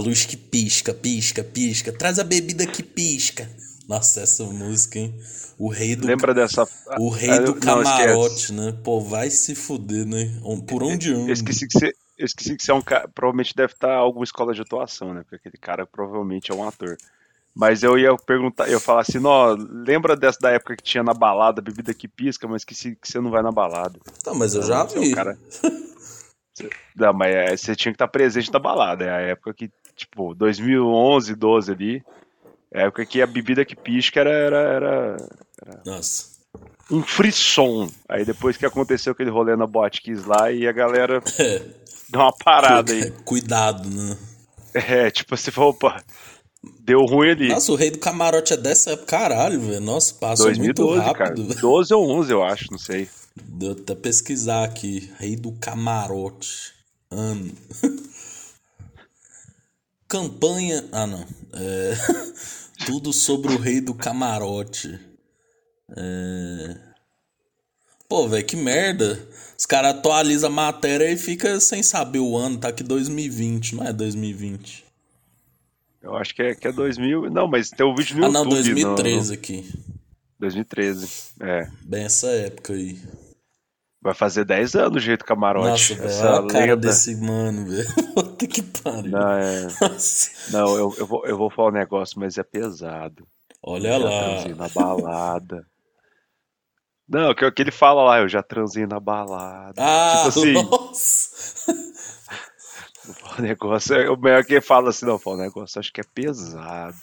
Luz que pisca, pisca, pisca. Traz a bebida que pisca. Nossa, essa música, hein? O rei do. Lembra dessa. O rei do camarote, né? Pô, vai se fuder, né? Por onde anda? Eu esqueci que você. Eu esqueci que você é um cara. Provavelmente deve estar em alguma escola de atuação, né? Porque aquele cara provavelmente é um ator. Mas eu ia perguntar, eu ia falar assim, ó, lembra dessa da época que tinha na balada, bebida que pisca, mas que, se, que você não vai na balada. Não, mas eu já vi. É um cara... não, mas é, você tinha que estar presente na balada. É a época que, tipo, 2011, 12 ali. É época que a bebida que pisca era. era, era, era... Nossa. Um frisson. Aí depois que aconteceu aquele rolê na Botkiss lá e a galera deu uma parada aí. Cuidado, né? É, tipo, você falou, opa, Deu ruim ali. Nossa, o Rei do Camarote é dessa época, caralho, velho. Nossa, passou 2012, muito rápido. Cara. 12 ou 11, eu acho, não sei. Deu até pesquisar aqui. Rei do Camarote. Ano. Campanha. Ah, não. É... Tudo sobre o Rei do Camarote. É... Pô, velho, que merda. Os caras atualizam a matéria e fica sem saber o ano. Tá aqui 2020, não é 2020. Eu acho que é, que é 2000. Não, mas tem o vídeo no ah, YouTube. Ah, não, 2013 no... aqui. 2013, é. Bem essa época aí. Vai fazer 10 anos o jeito camarote. Nossa, velho, olha a cara desse mano, velho. Puta que pariu. Não, é... não eu, eu, vou, eu vou falar um negócio, mas é pesado. Olha eu lá. na balada. Não, que, que ele fala lá, eu já transei na balada. Ah, tipo assim. Nossa. O negócio é o melhor que ele fala assim, não, o negócio acho que é pesado.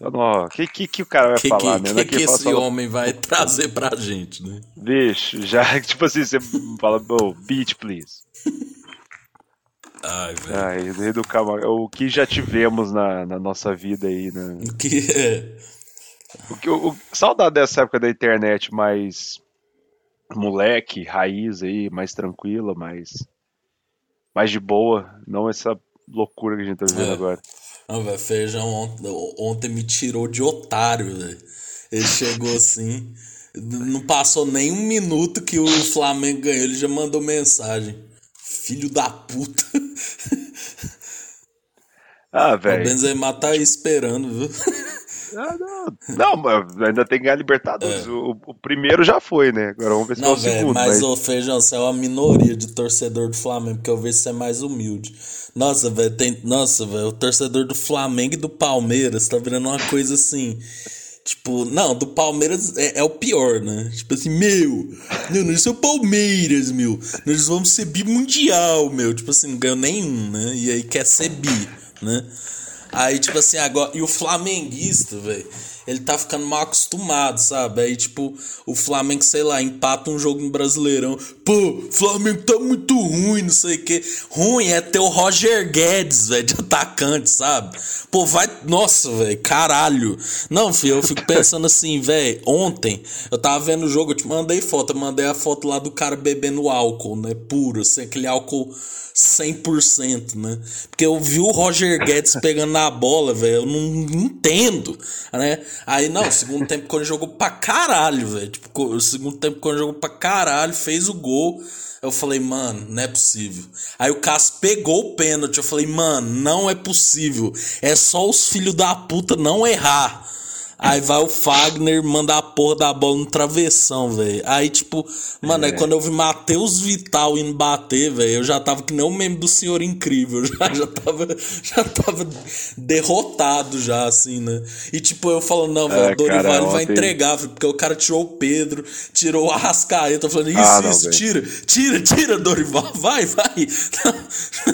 O que, que, que o cara vai que, falar, que, né? O que, que esse só... homem vai trazer pra gente, né? Bicho, já, tipo assim, você fala, oh, beat, please. Ai, velho. Ai, do o que já tivemos na, na nossa vida aí, né? O que é. O que, o, saudade dessa época da internet mais moleque, raiz aí, mais tranquila, mais mais de boa, não essa loucura que a gente tá vivendo é. agora. Não, velho, Feijão ontem, ontem me tirou de otário, velho. Ele chegou assim, não passou nem um minuto que o Flamengo ganhou, ele já mandou mensagem. Filho da puta. Ah, velho. O Benzema tá aí esperando, viu? Ah, não, não, ainda tem que ganhar Libertadores. É. O, o, primeiro já foi, né? Agora vamos ver se não, é o véio, segundo. Mas, mas... ô Feijão, você é uma minoria de torcedor do Flamengo, porque eu vejo você é mais humilde. Nossa, velho, tem. Nossa, velho, o torcedor do Flamengo e do Palmeiras tá virando uma coisa assim. Tipo, não, do Palmeiras é, é, o pior, né? Tipo assim, meu, não, nós somos Palmeiras, meu. Nós vamos ser bimundial, meu. Tipo assim, não ganhou nenhum, né? E aí quer ser bi, né? Aí, tipo assim, agora. E o flamenguista, velho ele tá ficando mal acostumado, sabe? Aí, tipo, o Flamengo, sei lá, empata um jogo no Brasileirão. Pô, Flamengo tá muito ruim, não sei o quê. Ruim é ter o Roger Guedes, velho, de atacante, sabe? Pô, vai. Nossa, velho, caralho. Não, filho, eu fico pensando assim, velho. Ontem eu tava vendo o jogo, eu te mandei foto, eu mandei a foto lá do cara bebendo álcool, né? Puro, assim, aquele álcool 100%, né? Porque eu vi o Roger Guedes pegando na bola, velho, eu não entendo, né? Aí, não, segundo tempo quando jogou pra caralho, velho. Tipo, segundo tempo quando jogou pra caralho, fez o gol. Eu falei, mano, não é possível. Aí o Cássio pegou o pênalti. Eu falei, mano, não é possível. É só os filhos da puta não errar. Aí vai o Fagner mandar a porra da bola no travessão, velho. Aí, tipo, mano, é. aí quando eu vi Matheus Vital indo bater, velho, eu já tava que nem um membro do Senhor Incrível. Já, já, tava, já tava derrotado, já, assim, né? E, tipo, eu falando, não, velho, é, o Dorival cara, vai entregar, porque o cara tirou o Pedro, tirou o Arrascaeta. Falando, isso, ah, não, isso, véio. tira, tira, tira, Dorival, vai, vai.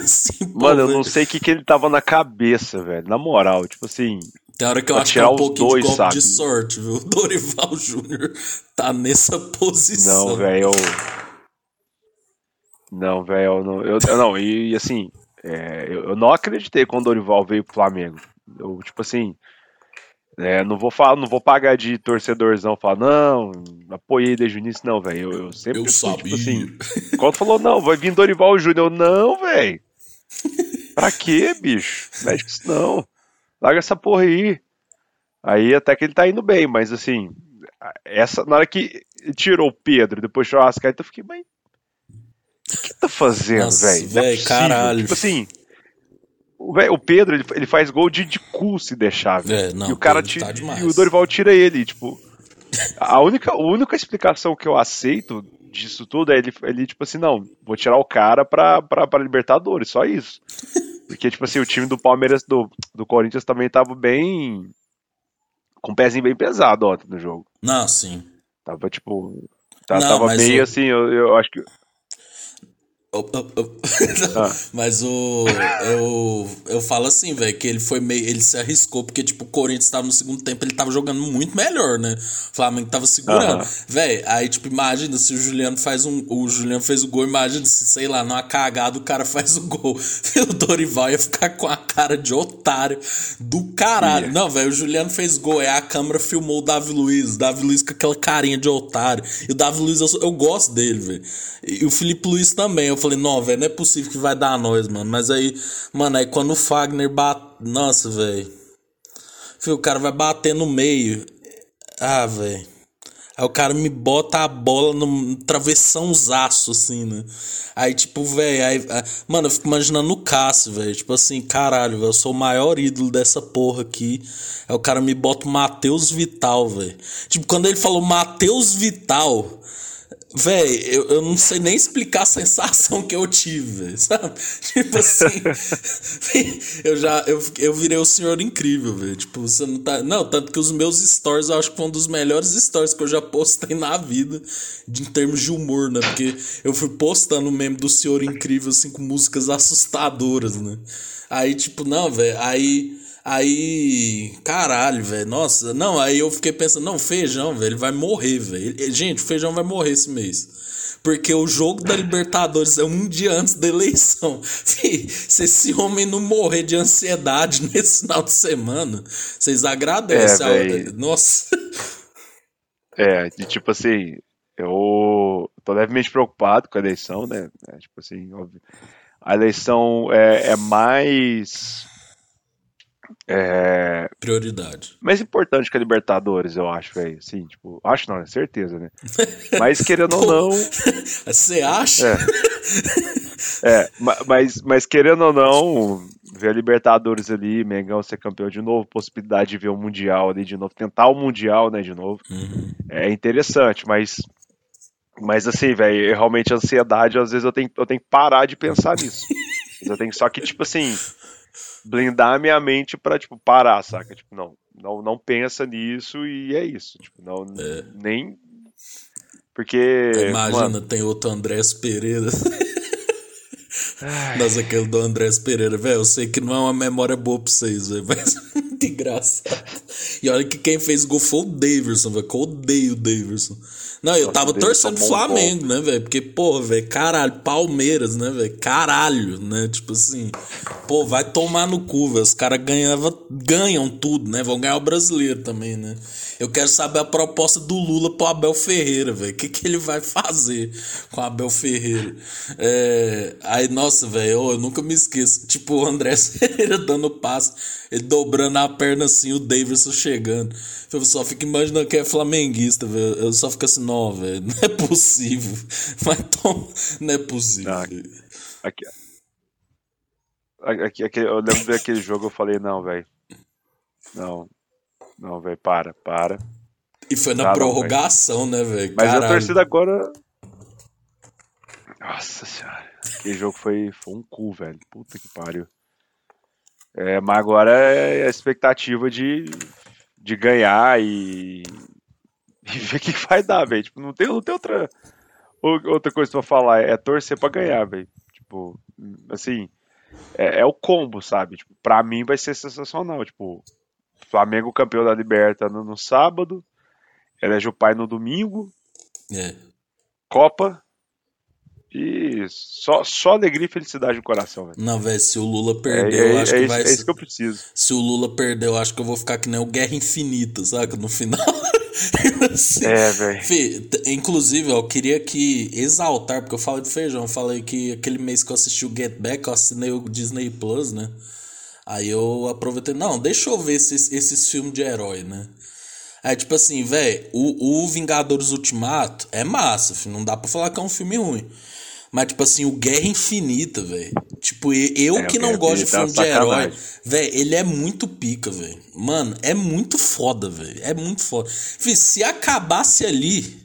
assim, mano, pô, eu não sei o que, que ele tava na cabeça, velho. Na moral, tipo assim, tem hora que eu acho que é um pouquinho dois, de golpe de sorte, viu? Dorival Júnior tá nessa posição. Não, velho. Não, velho. Não, eu, não, e, e assim, é, eu, eu, não acreditei quando o Dorival veio pro Flamengo. Eu, tipo assim, é, não vou falar, não vou pagar de torcedorzão, falar, não, apoiei desde o início, não, velho. Eu, eu, sempre eu fui, tipo assim, quando falou, não, vai vir Dorival Júnior, eu, não, velho. Pra quê, bicho? Mexe com isso não larga essa porra aí. Aí até que ele tá indo bem, mas assim, essa, na hora que tirou o Pedro, depois tirou o Ascaeta, eu fiquei, mas o que tá fazendo, velho? Velho, é caralho. Tipo assim, o, véio, o Pedro, ele, ele faz gol de, de cu se deixar, É, não, e o cara tá tira, demais. e o Dorival tira ele, tipo. A única, a única explicação que eu aceito disso tudo é ele, ele tipo assim, não, vou tirar o cara pra, pra, pra Libertadores, só isso. Porque, tipo assim, o time do Palmeiras, do, do Corinthians também tava bem. com o pezinho bem pesado ontem no jogo. Não, sim. Tava, tipo. tá- Não, tava meio o- assim, eu, eu acho que. Oh, oh, oh. Ah. Mas o. Eu, eu falo assim, velho, que ele foi meio. Ele se arriscou, porque, tipo, o Corinthians tava no segundo tempo, ele tava jogando muito melhor, né? O Flamengo tava segurando. Aham. Velho, aí, tipo, imagina se o Juliano faz um. O Juliano fez o gol, imagina se, sei lá, numa cagada o cara faz o gol. O Dorival ia ficar com a cara de otário do caralho. Ia. Não, velho, o Juliano fez gol, aí a câmera filmou o Davi Luiz. Davi Luiz com aquela carinha de otário. E o Davi Luiz, eu, eu gosto dele, velho. E o Felipe Luiz também. Eu falei, não, velho, não é possível que vai dar a nós, mano. Mas aí, mano, aí quando o Fagner bate. Nossa, velho. O cara vai bater no meio. Ah, velho. Aí o cara me bota a bola no travessãozaço, assim, né? Aí, tipo, velho, aí, ah, mano, eu fico imaginando o Cássio, velho. Tipo assim, caralho, velho, eu sou o maior ídolo dessa porra aqui. Aí o cara me bota o Matheus Vital, velho. Tipo, quando ele falou Matheus Vital. Véi, eu, eu não sei nem explicar a sensação que eu tive, sabe? Tipo assim, eu já, eu, eu virei o senhor incrível, velho. Tipo, você não tá. Não, tanto que os meus stories eu acho que foi um dos melhores stories que eu já postei na vida, de, em termos de humor, né? Porque eu fui postando o meme do senhor incrível, assim, com músicas assustadoras, né? Aí, tipo, não, velho, aí. Aí, caralho, velho, nossa, não, aí eu fiquei pensando, não, feijão, velho, ele vai morrer, velho. Gente, o feijão vai morrer esse mês. Porque o jogo da Libertadores é um dia antes da eleição. Fih, Se esse homem não morrer de ansiedade nesse final de semana, vocês agradecem. É, véi. Nossa. É, de tipo assim, eu tô levemente preocupado com a eleição, né? É, tipo assim, óbvio. A eleição é, é mais. É, Prioridade. mais importante que a Libertadores, eu acho, velho. Assim, tipo, acho não, é certeza, né? Mas querendo ou não. Você acha? É, ma- mas, mas querendo ou não, ver a Libertadores ali, Mengão ser campeão de novo, possibilidade de ver o Mundial ali de novo, tentar o Mundial, né, de novo, Uhum. é interessante, mas. Mas assim, velho, realmente a ansiedade, às vezes eu tenho, eu tenho que parar de pensar nisso. eu tenho só que, tipo assim, blindar a minha mente pra, tipo, parar, saca? Tipo, não, não, não pensa nisso e é isso. Tipo, não, nem. Porque. Imagina, mano, tem outro Andrés Pereira. Nossa, aquele do Andrés Pereira, velho. Eu sei que não é uma memória boa pra vocês, velho, mas é muito engraçado. E olha que quem fez gol foi o Daverson, velho. Que eu odeio o Daverson. Não, eu tava o torcendo pro um Flamengo, né, velho? Porque, pô, velho, caralho, Palmeiras, né, velho? Caralho, né? Tipo assim, pô, vai tomar no cu, velho. Os caras ganham tudo, né? Vão ganhar o brasileiro também, né? Eu quero saber a proposta do Lula pro Abel Ferreira, velho. O que, que ele vai fazer com o Abel Ferreira? É, aí, nossa, velho, eu, eu nunca me esqueço. Tipo, o André Ferreira dando passo, ele dobrando a perna assim, o Davidson chegando. Eu só fico imaginando que é flamenguista, velho. Eu só fico assim, não, velho, não é possível. Mas tom, não é possível. Ah, Aqui, aqui, aqui- eu lembro daquele jogo, eu falei, não, velho. Não. Não, velho, para, para. E foi na Ah, não, prorrogação, né, velho? Mas a torcida agora. Nossa senhora. Aquele jogo foi, foi um cu, velho. Puta que pariu. É, mas agora é a expectativa de, de ganhar e, e ver o que vai dar, velho. Tipo, não tem, não tem outra, ou- outra coisa pra falar. É torcer pra ganhar, velho. Tipo, assim, é, é o combo, sabe? Tipo, pra mim vai ser sensacional. Tipo, Flamengo campeão da Liberta no, no sábado, elege o pai no domingo, É. Copa e só, só alegria e felicidade no coração, velho. Não, velho, se o Lula É, perder, é- eu acho é que vai é isso que eu preciso. Se o Lula perder, eu acho que eu vou ficar que nem o Guerra Infinita, saca? No final. Assim. É, velho. Inclusive, eu queria que exaltar, porque eu falei de feijão, eu falei que aquele mês que eu assisti o Get Back, eu assinei o Disney Plus, né? Aí eu aproveitei, não, deixa eu ver esses, esses filmes de herói, né? Aí, tipo assim, velho, o, o Vingadores Ultimato é massa, filho, não dá pra falar que é um filme ruim. Mas, tipo assim, o Guerra Infinita, velho. Tipo, eu É, que não gosto de Infinita é filme de herói, velho, ele é muito pica, velho. Mano, é muito foda, velho. É muito foda. Fih, se acabasse ali,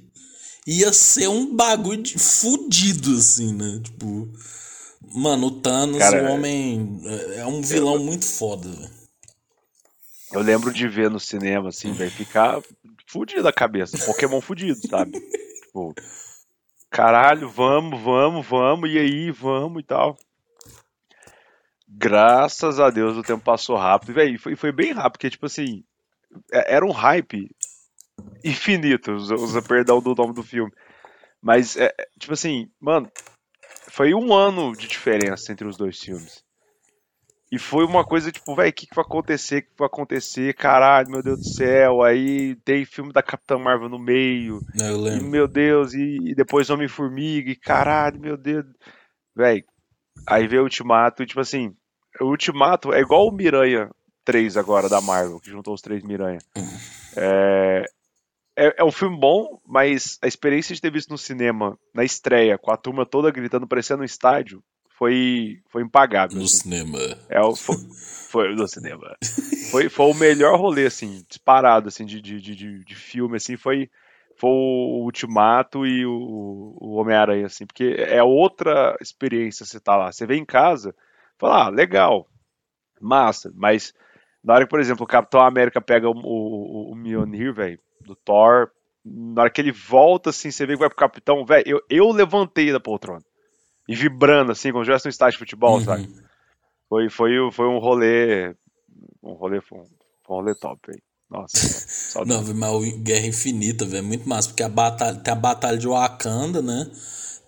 ia ser um bagulho de fudido, assim, né? Tipo. Mano, o Thanos, Cara, o homem. é- É um vilão muito foda, velho. Eu lembro de ver no cinema, assim, velho, ficar fudido a cabeça. Pokémon fudido, sabe? tipo, caralho, vamos, vamos, vamos, e aí, vamos e tal. Graças a Deus o tempo passou rápido, velho, foi, foi bem rápido, porque, tipo assim, é- era um hype infinito, usa, perdão do nome do filme. Mas, é, é, tipo assim, mano, foi um ano de diferença entre os dois filmes. E foi uma coisa tipo, velho, o que, que vai acontecer? O que vai acontecer? Caralho, meu Deus do céu. Aí tem filme da Capitã Marvel no meio. É, Eu E, lembro. meu Deus, e, e depois Homem-Formiga. E caralho, meu Deus. Velho, aí veio o Ultimato. E tipo assim, o Ultimato é igual o Miranha 3 agora da Marvel, que juntou os três Miranha. É, é, é um filme bom, mas a experiência de ter visto no cinema, na estreia, com a turma toda gritando, parecendo um estádio, foi, foi impagável. No assim. cinema. É, foi, foi no cinema. Foi, foi o melhor rolê, assim, disparado, assim, de, de, de, de- de filme, assim, foi, foi o Ultimato e o, o Homem-Aranha, assim, porque é outra experiência você tá lá. Você vem em casa, fala, ah, legal, massa, mas na hora que, por exemplo, o Capitão América pega o, o, o Mjolnir, velho, do Thor, na hora que ele volta, assim, você vê que vai pro Capitão, velho, eu, eu levantei da poltrona. E vibrando, assim, como se estivesse no estádio de futebol, sabe? Uhum. Foi, foi, o- foi um rolê. Um rolê, foi um, foi um rolê top aí. Nossa. Não, velho, mas o Guerra Infinita, velho, é muito massa, porque a batalha, tem a batalha de Wakanda, né?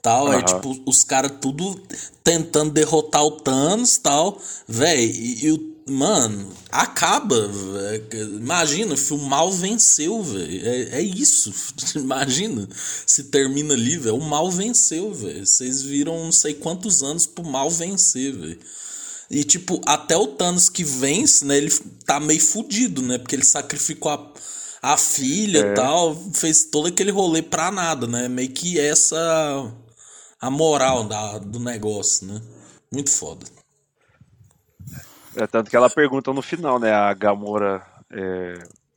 Tal, aí, Aham. tipo, os caras tudo tentando derrotar o Thanos tal, velho, e, e o. Mano, acaba, velho. Imagina, o mal venceu, velho. É, é isso. Imagina se termina ali, velho. O mal venceu, velho. Vocês viram não sei quantos anos pro mal vencer, velho. E, tipo, até o Thanos que vence, né? Ele tá meio fudido, né? Porque ele sacrificou a, a filha e tal. Fez todo aquele rolê pra nada, né? Meio que essa. A moral da, do negócio, né? Muito foda. É tanto que ela pergunta no final, né? A Gamora, é,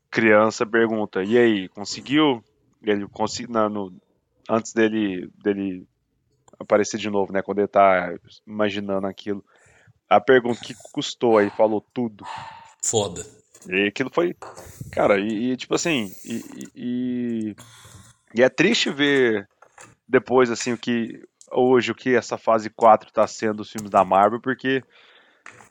criança, pergunta: E aí, conseguiu? Ele conseguiu. No, antes dele, dele aparecer de novo, né? Quando ele tá imaginando aquilo. A pergunta: O que custou? Aí falou tudo. Foda. E aquilo foi. Cara, e, e, tipo assim. E, e- e- e é triste ver depois, assim, o que. Hoje, o que essa fase 4 tá sendo os filmes da Marvel, porque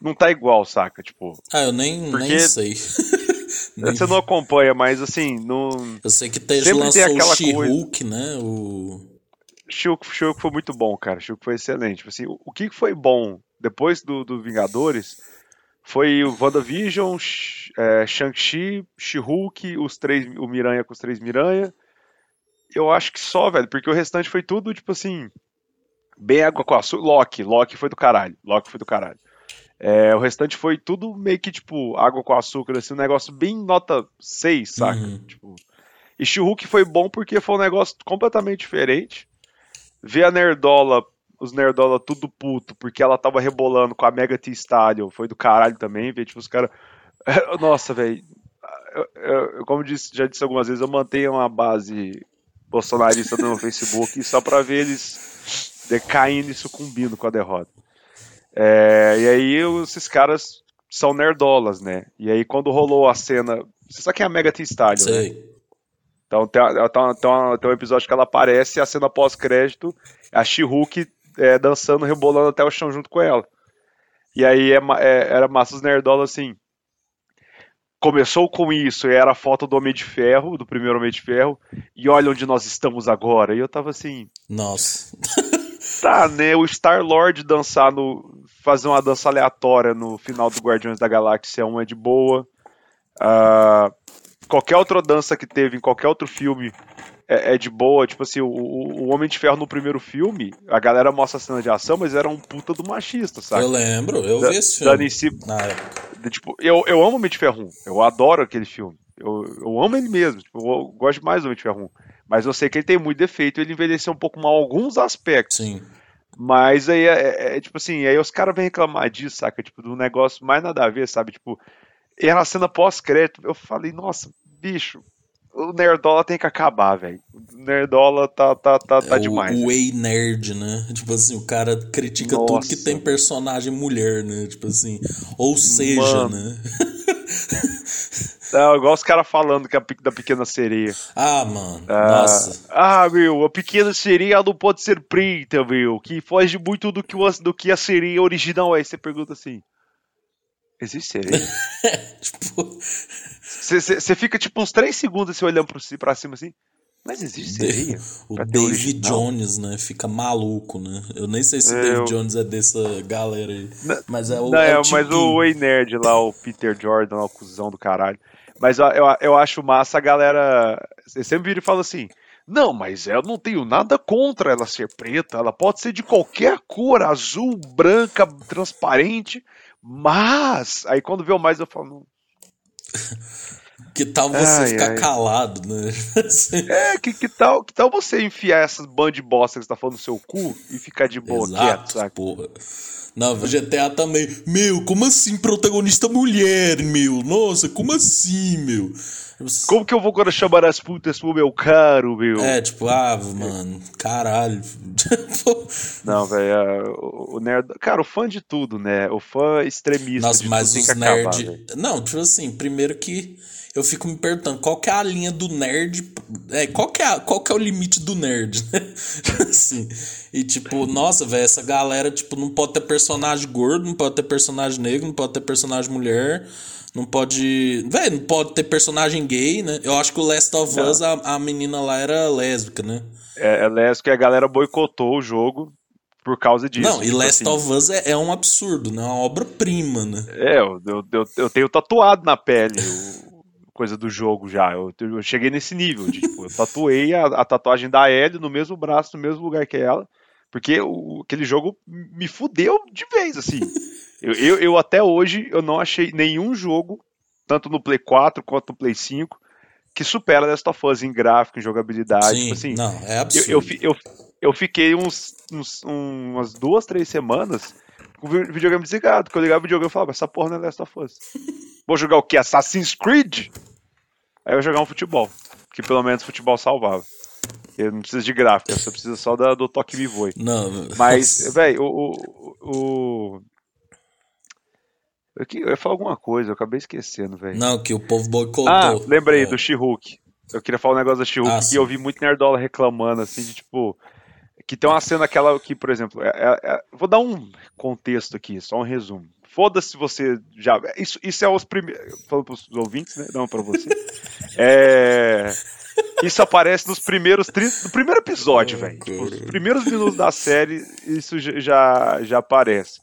não tá igual, saca? Tipo, Ah, eu nem, Porque- nem sei. Você não acompanha, mas assim, não. Eu sei que te, Sempre tem lançou o aquela She-Hulk, né? O. Shulk foi muito bom, cara. Shulk foi excelente. Tipo assim, o, que foi bom depois do, do Vingadores foi o WandaVision, é, Shang-Chi, She-Hulk, os três, o Miranha com os três Miranha. Eu acho que só, velho, porque o restante foi tudo, tipo assim, bem água com açúcar. Loki, Loki foi do caralho. Loki foi do caralho. É, o restante foi tudo meio que, tipo, água com açúcar, assim, um negócio bem nota 6, saca? Uhum. Tipo, e She-Hulk foi bom porque foi um negócio completamente diferente. Ver a Nerdola, os Nerdola tudo puto, porque ela tava rebolando com a Mega T Stallion, foi do caralho também, ver, tipo, os caras... Nossa, velho, como disse- já disse algumas vezes, eu mantenho uma base bolsonarista no Facebook só pra ver eles decaindo e sucumbindo com a derrota. É, e aí esses caras são nerdolas, né? E aí quando rolou a cena... Você sabe quem é a Mega T Stallion, né? Sei. Então tem, tem, tem, tem um episódio que ela aparece e a cena pós-crédito a She-Hulk é, dançando, rebolando até o chão junto com ela. E aí é é- era massa os nerdola assim. Começou com isso, e era a foto do Homem de Ferro, do primeiro Homem de Ferro, e olha onde nós estamos agora. E eu tava assim, Nossa. tá, né? O Star-Lord dançar no. Fazer uma dança aleatória no final do Guardiões da Galáxia 1 é de boa. Ah, qualquer outra dança que teve em qualquer outro filme é, é de boa. Tipo assim, o, o- Homem de Ferro no primeiro filme, a galera mostra a cena de ação, mas era um puta do machista, sabe? Eu lembro, eu Da- vi esse filme. dando em si- Na época. Tipo, eu, eu amo o Homem de Ferro 1. Eu adoro aquele filme. Eu, eu amo ele mesmo. Tipo, eu gosto mais do Homem de Ferro 1. Mas eu sei que ele tem muito defeito. Ele envelheceu um pouco mal em alguns aspectos. Sim. Mas aí é, é, é, tipo assim, aí os caras vêm reclamar disso, saca? Tipo, do negócio mais nada a ver, sabe? Tipo, e a cena pós-crédito, eu falei, nossa, bicho, o Nerdola tem que acabar, velho. O Nerdola tá, tá, tá, tá É demais. o Way Nerd, né? Tipo assim, o cara critica tudo Nossa. que tem personagem mulher, né? Tipo assim. Ou seja, Mano. né? Não, igual os caras falando que a da pequena sereia. Ah, mano. Ah, Nossa. ah, meu, a pequena sereia não pode ser preta, meu. Que foge muito do que, o- do que a sereia original é. Você pergunta assim: existe sereia? Tipo, Você fica tipo uns 3 segundos assim, olhando pra cima assim. Mas existe sereia? o David? Jones, né? Fica maluco, né? Eu nem sei se o É, David eu- Jones é dessa galera aí. Não- Mas é o. Não, é, é o mas o Way Nerd lá, o Peter Jordan, lá, o cuzão do caralho. Mas eu, eu, eu acho massa a galera. Você sempre vira e fala assim: Não, mas eu não tenho nada contra ela ser preta. Ela pode ser de qualquer cor, azul, branca, transparente. Mas. Aí quando vê o mais, eu falo. Que tal você Ai, ficar ai. calado, né? É, que, que, tal, que tal você enfiar essas bandas de bosta que você tá falando no seu cu e ficar de boa quieto, Exato, saca? porra. Não, GTA também. Meu, como assim protagonista mulher, meu? Nossa, como assim, meu? Como que eu vou agora chamar as putas pro meu caro, meu? É, tipo, ah, mano, caralho. Não, velho, é, o, nerd. Cara, o fã de tudo, né? O fã extremista Nossa, de mas os acabar, nerd. velho. Não, tipo assim, primeiro que eu fico me perguntando qual que é a linha do nerd. É, qual que é, a- qual que é o limite do nerd, né? assim. E tipo, nossa, velho, essa galera, tipo, não pode ter personagem gordo, não pode ter personagem negro, não pode ter personagem mulher. Não pode. Velho, não pode ter personagem gay, né? Eu acho que o Last of Não. Us, a, a menina lá era lésbica, né? É, é lésbico e a galera boicotou o jogo por causa disso. não, e tipo Last assim. of Us é, é um absurdo, né? É uma obra-prima, né? É, eu, eu, eu, eu tenho tatuado na pele o- coisa do jogo já. Eu, eu cheguei nesse nível de, tipo, eu tatuei a, a tatuagem da Ellie no mesmo braço, no mesmo lugar que ela. Porque o, aquele jogo me fudeu de vez, assim. Eu, eu, eu até hoje eu não achei nenhum jogo, tanto no Play 4 quanto no Play 5, que supera Last of Us em gráfico, em jogabilidade. Sim, tipo assim, não, é eu, absurdo. eu, fi- eu, eu fiquei uns, uns- um- umas duas, três semanas com o vi- videogame desligado. Quando eu ligava o videogame, eu falava, essa porra não é Last of Us. Vou jogar o quê? Assassin's Creed? Aí eu jogar um futebol. Que pelo menos futebol salvava. Eu não preciso de gráfico, você precisa só da- do toque me voe. Não, Mas, velho, o. o, o... Eu, ia falar alguma coisa, eu acabei esquecendo, velho. Não, que o povo boicotou. Ah, lembrei É. do She-Hulk. Eu queria falar um negócio da She-Hulk Ah, sim. eu vi muito Nerdola reclamando, assim, de tipo. Que tem uma cena aquela que, por exemplo, é- é- é- vou dar um contexto aqui, só um resumo. Foda-se se você já. Isso, isso é os primeiros. Falando pros ouvintes, né? Não pra você. É. Isso aparece nos primeiros 30, no primeiro episódio, velho. Tipo, os primeiros minutos da série, isso já- já, já aparece.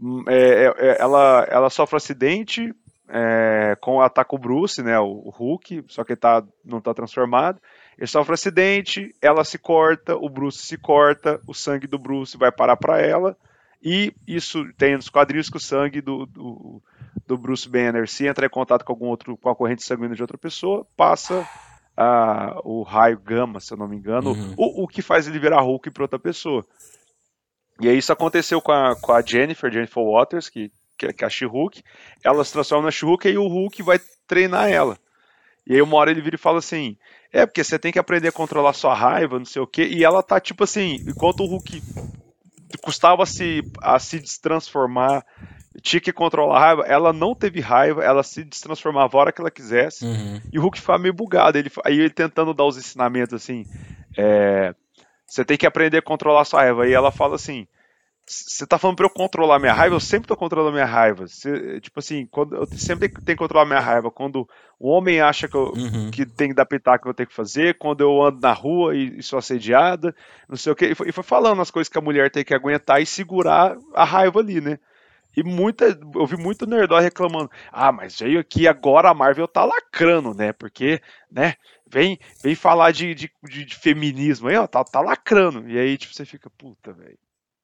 Hum, é, é, é, ela, ela sofre um acidente é, com ataca o Bruce, né? O, o Hulk, só que ele tá, não tá transformado. Ele sofre um acidente, ela se corta, o Bruce se corta, o sangue do Bruce vai parar para ela. E isso tem nos quadrinhos que o sangue do, do, do Bruce Banner, se entrar em contato com algum outro, com a corrente sanguínea de outra pessoa, passa a, o raio gama, se eu não me engano, Uhum. o, o que faz ele virar Hulk para outra pessoa. E aí isso aconteceu com a, com a Jennifer, Jennifer Waters, que, que, que é a She-Hulk. Ela se transforma na She-Hulk e o Hulk vai treinar ela. E aí uma hora ele vira e fala assim: É, porque você tem que aprender a controlar sua raiva, não sei o quê. E ela tá tipo assim, enquanto o Hulk custava se, a se destransformar, tinha que controlar a raiva, ela não teve raiva, ela se destransformava a hora que ela quisesse. Uhum. E o Hulk ficava meio bugado. Ele, aí ele tentando dar os ensinamentos assim. é, você tem que aprender a controlar sua raiva. E ela fala assim: você tá falando pra eu controlar minha raiva? Eu sempre tô controlando minha raiva. Você- tipo assim, quando, eu sempre tenho que controlar minha raiva. Quando o homem acha que, eu, Uhum. que tem que dar pitaco, eu tenho que fazer. Quando eu ando na rua e, e sou assediada, não sei o que. E foi, e foi falando as coisas que a mulher tem que aguentar e segurar a raiva ali, né? E muita, eu vi muito nerdói reclamando. Ah, mas veio aqui agora a Marvel tá lacrando, né? Porque, né? Vem, vem falar de, de, de- de feminismo aí, ó, tá, tá lacrando. E aí, tipo, você fica, puta, velho.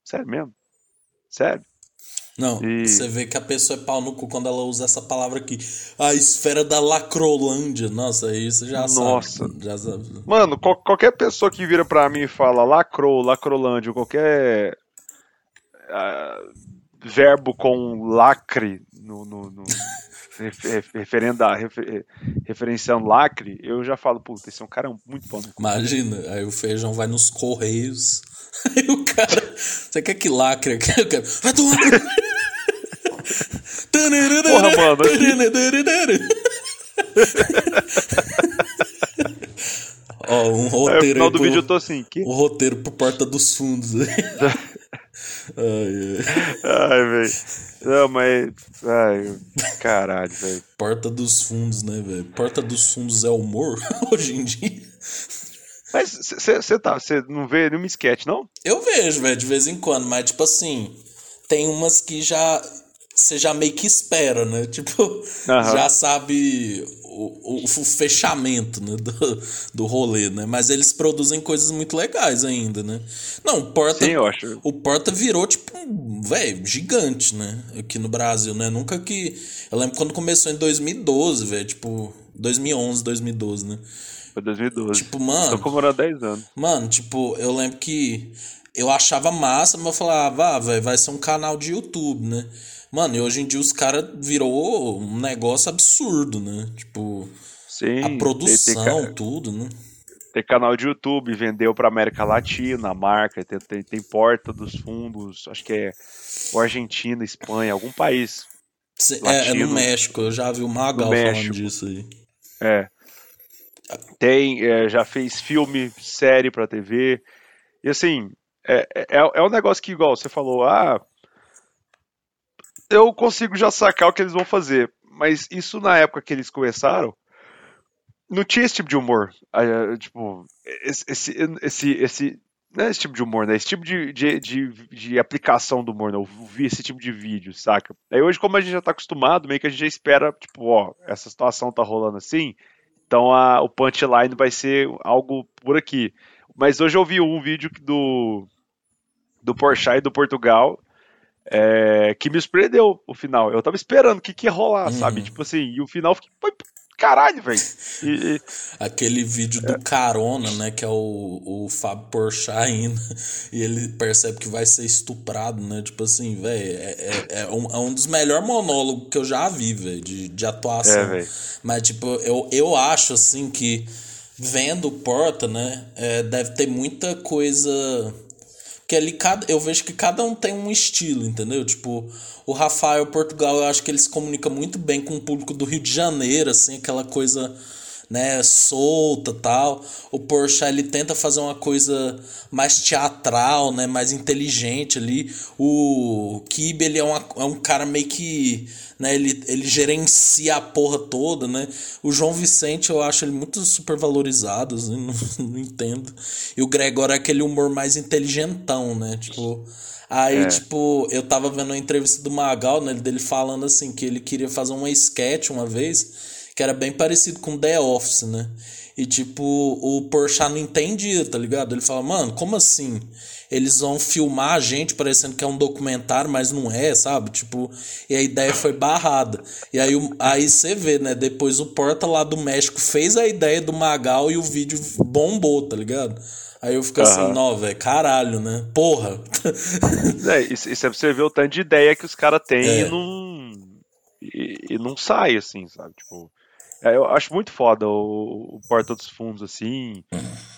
Sério mesmo? Sério? Não, E- você vê que a pessoa é pau no cu quando ela usa essa palavra aqui. A esfera da lacrolândia. Nossa, você já Nossa. sabe. Já sabe. Mano, qual- qualquer pessoa que vira pra mim e fala lacrou, lacrolândia, qualquer uh, verbo com lacre no, no, no referenda, refer, referenciando lacre, eu já falo, puta, esse é um cara muito bom. Imagina, aí o feijão vai nos correios. Aí o cara, você quer que lacre aqui? Eu quero, vai tomar. Porra, mano. Ó, um roteiro. Aí, no final do pro, vídeo eu tô assim. Que? O roteiro pro Porta dos Fundos. ai, ai velho. Não, mas. Ai, caralho, velho. Porta dos Fundos, né, velho? Porta dos Fundos é humor hoje em dia. Mas você tá, você não vê nenhum sketch, não? Eu vejo, velho, de vez em quando, mas tipo assim, tem umas que já você já meio que espera, né? Tipo, uhum. já sabe o, o, o, fechamento né? do, do rolê, né? Mas eles produzem coisas muito legais ainda, né? Não, o Porta. Sim, eu acho. O Porta virou, tipo, um, velho, gigante, né? Aqui no Brasil, né? Nunca que. Eu lembro quando começou em 2012, velho. Tipo, 2011, 2012, né? Foi 2012. Tipo, mano. Tô comemorando 10 anos. Mano, tipo, eu lembro que eu achava massa, mas eu falava, ah, velho, vai ser um canal de YouTube, né? Mano, e hoje em dia os caras virou um negócio absurdo, né? Tipo, Sim, a produção, tem, tem, tudo, né? Tem canal de YouTube, vendeu pra América Latina, a marca, tem, tem, tem porta dos fundos, acho que é Argentina, Espanha, algum país. É, é, no México, eu já vi o Magal falando disso aí. É. Tem, é, já fez filme, série pra TV. E assim, é, é, é um negócio que, igual você falou, ah, eu consigo já sacar o que eles vão fazer. Mas isso na época que eles começaram, não tinha esse tipo de humor. tipo, esse, esse, esse, esse, não é esse tipo de humor, né? Esse tipo de, de, de, de aplicação do humor, né? Eu vi esse tipo de vídeo, saca? Aí hoje, como a gente já tá acostumado, meio que a gente já espera, tipo, ó, essa situação tá rolando assim, então a, o punchline vai ser algo por aqui. Mas hoje eu vi um vídeo do, do Porsche e do Portugal, é, que me surpreendeu o final. Eu tava esperando o que, que ia rolar, uhum. sabe? Tipo assim, e o final foi caralho, velho. Aquele vídeo do é. Carona, né? Que é o, o Fábio Porchat indo, e ele percebe que vai ser estuprado, né? Tipo assim, velho, é, é, é, um, é um dos melhores monólogos que eu já vi, velho, de, de atuação. É, Mas, tipo, eu, eu acho, assim, que vendo Porta, né? É, deve ter muita coisa que ali cada, eu vejo que cada um tem um estilo, entendeu? Tipo, o Rafael Portugal, eu acho que ele se comunica muito bem com o público do Rio de Janeiro, assim, aquela coisa né, solta tal. O Porsche ele tenta fazer uma coisa mais teatral, né, mais inteligente ali. O Kibe ele é, uma, é um cara meio que, né, ele, ele gerencia a porra toda, né. O João Vicente eu acho ele muito super valorizado, assim, não, não entendo. E o Gregor é aquele humor mais inteligentão, né, tipo... Aí, é. tipo, eu tava vendo uma entrevista do Magal, né, dele falando assim, que ele queria fazer uma sketch uma vez que era bem parecido com The Office, né? E tipo, o Porchat não entendia, tá ligado? Ele fala, mano, como assim? Eles vão filmar a gente parecendo que é um documentário, mas não é, sabe? Tipo, e a ideia foi barrada. E aí, aí você vê, né? Depois o Porta lá do México fez a ideia do Magal e o vídeo bombou, tá ligado? Aí eu fico uhum. assim, não, velho, caralho, né? Porra. É, isso, isso é pra você ver o tanto de ideia que os caras têm é. e não. E, e, não sai, assim, sabe? Tipo. É, eu acho muito foda o, o Porta dos Fundos, assim.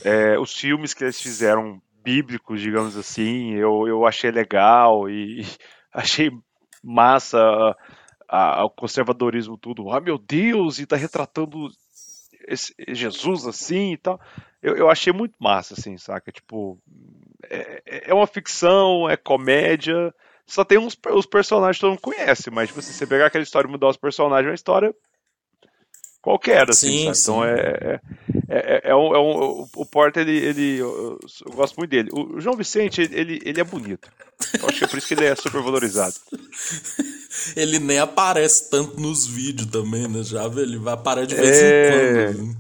É, os filmes que eles fizeram bíblicos, digamos assim, eu, eu achei legal e achei massa a, a, o conservadorismo tudo. Ah, meu Deus, e tá retratando esse, Jesus assim e tal. Eu, eu achei muito massa, assim, saca? Tipo, é, é uma ficção, é comédia. Só tem uns os personagens que todo mundo conhece, mas tipo, assim, você pegar aquela história e mudar os personagens, é uma história qualquer, assim, sim, Então é, é, é, é, um, é um, o Porta, ele, ele eu, gosto muito dele. O João Vicente, ele, ele é bonito. Eu acho que é por isso que ele é super valorizado. ele nem aparece tanto nos vídeos também, né? Já ele vai parar de vez é... em quando. Né?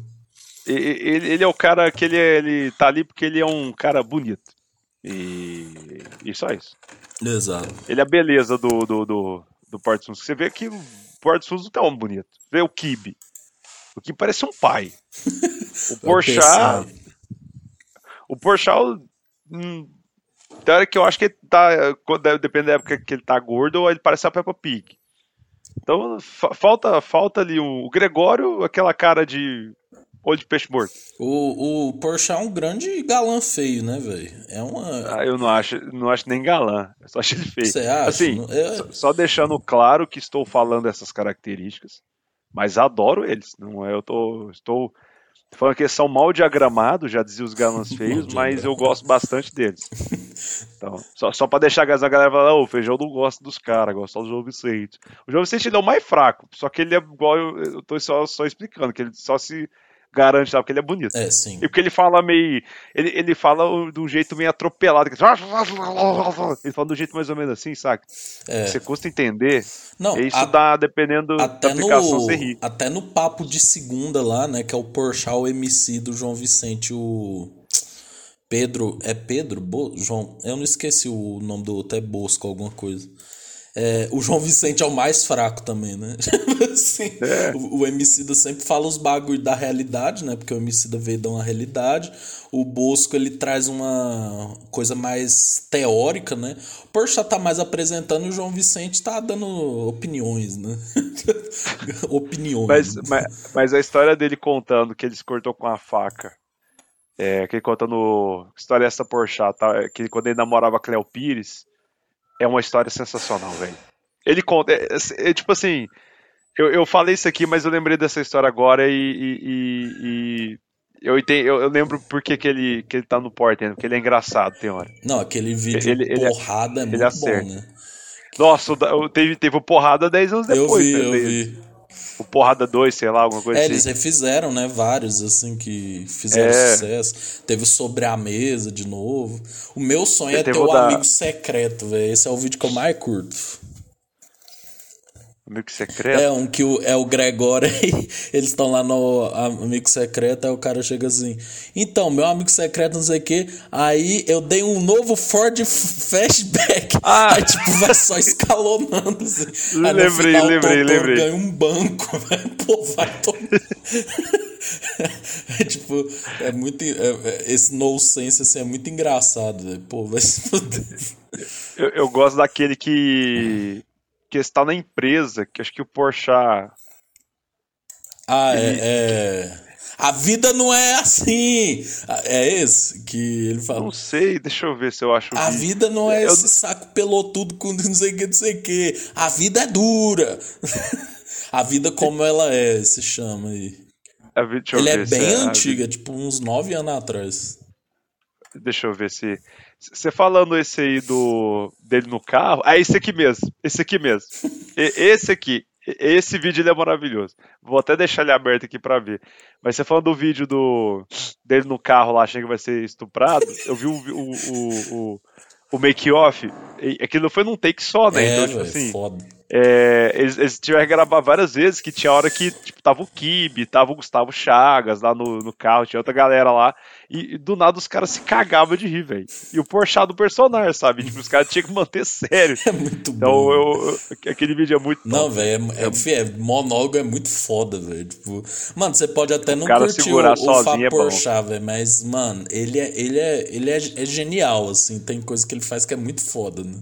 Ele, ele é o cara que ele, ele tá ali porque ele é um cara bonito. E, e só isso. Exato. Ele é a beleza do, do, do, do Porto Sul. Você vê que o Porto Sul não tá um bonito. Vê o Kibe. O que parece um pai. O Porchat. o Porchat hum, Tem hora que eu acho que ele tá. Depende da época que ele tá gordo, ou ele parece a Peppa Pig. Então falta, falta ali o, o Gregório, aquela cara de olho de peixe morto. O, o Porsche é um grande galã feio, né, velho? É uma. Ah, eu não acho, não acho nem galã. Eu só acho ele feio. Você acha? Assim, é... só, só, deixando claro que estou falando essas características, mas adoro eles. Não é, eu tô, estou Falando que eles são mal diagramados, já dizia os galãs feios, mas eu gosto bastante deles. Então, só, só pra deixar a galera falar, oh, o Feijão não gosta dos caras, gosta do João Vicente. O João Vicente ele é o mais fraco, só que ele é igual, eu, eu tô só, só explicando, que ele só se garante lá, porque ele é bonito. É, sim. E porque ele fala meio. Ele, ele fala de um jeito meio atropelado. Ele fala do jeito mais ou menos assim, saca? É. Você custa entender. Não, isso a, dá, dependendo até da aplicação, no, você ri. Até no papo de segunda lá, né? Que é o Porchat, o MC do João Vicente, o. Pedro. É Pedro? Bo, João. Eu não esqueci o nome do outro, é Bosco, alguma coisa. É, o João Vicente é o mais fraco também, né? assim, é. o, o Emicida sempre fala os bagulho da realidade, né? Porque o Emicida veio dar uma realidade. O Bosco, ele traz uma coisa mais teórica, né? O Porsche tá mais apresentando e o João Vicente tá dando opiniões, né? opiniões. Mas, mas, mas, a história dele contando que ele se cortou com a faca... É, que ele contando história essa Porsche, tá? Que quando ele namorava a Cleo Pires é uma história sensacional, velho. Ele conta. É, é, é, tipo assim. Eu, eu falei isso aqui, mas eu lembrei dessa história agora e. e, e, eu, eu, eu, lembro porque que ele, que ele tá no porta, porque ele é engraçado, tem hora. Não, aquele vídeo ele, porrada ele, é muito acerta. bom, né? Nossa, teve, teve o porrada 10 anos depois. Eu vi, né? eu vi o Porrada 2, sei lá, alguma coisa é, assim. eles refizeram, né? Vários, assim, que fizeram é. sucesso. Teve Sobre a Mesa de novo. O meu sonho é ter o um amigo secreto, velho. Esse é o vídeo que eu mais curto. Amigo secreto? É, um que o, é o Gregório eles estão lá no amigo secreto, aí o cara chega assim. Então, meu amigo secreto, não sei o que. Aí eu dei um novo Ford Flashback. Ah. Aí, tipo, vai só escalonando assim. Aí, lembrei, final, lembrei, lembrei. Ganha um banco, velho. Pô, vai tomar. é tipo, é muito. É, é, esse no sense assim, é muito engraçado, velho. Pô, vai se fuder. Eu, eu gosto daquele que que está na empresa, que acho que o Porsche. Ah, ele... é, é, A vida não é assim. É esse que ele fala. Não sei, deixa eu ver se eu acho. A vida não é eu... esse saco pelotudo com não sei o que, não sei o que. A vida é dura. a vida como ela é, se chama aí. Ele é bem é antiga, é tipo uns nove anos atrás. Deixa eu ver se. Você falando esse aí do dele no carro. Ah, esse aqui mesmo. Esse aqui mesmo. E, esse aqui. Esse vídeo ele é maravilhoso. Vou até deixar ele aberto aqui para ver. Mas você falando do vídeo do dele no carro lá, achando que vai ser estuprado. Eu vi o, o, o, o, o make-off. Aquilo foi num take só, né? É, então, tipo assim. Foda é, eles, eles, tiveram que gravar várias vezes que tinha hora que tipo, tava o Kibe, tava o Gustavo Chagas lá no, no carro, tinha outra galera lá, e, e do nada os caras se cagavam de rir, velho. E o Porchat do personagem, sabe? Tipo, os caras tinham que manter sério. É muito então, bom. Eu, eu, aquele vídeo é muito. Não, velho, é, é, é, monólogo é muito foda, velho. Tipo, mano, você pode até não curtir o, o Fábio é Porchat, velho, mas, mano, ele é, ele, é, ele é, é genial, assim. Tem coisa que ele faz que é muito foda, né?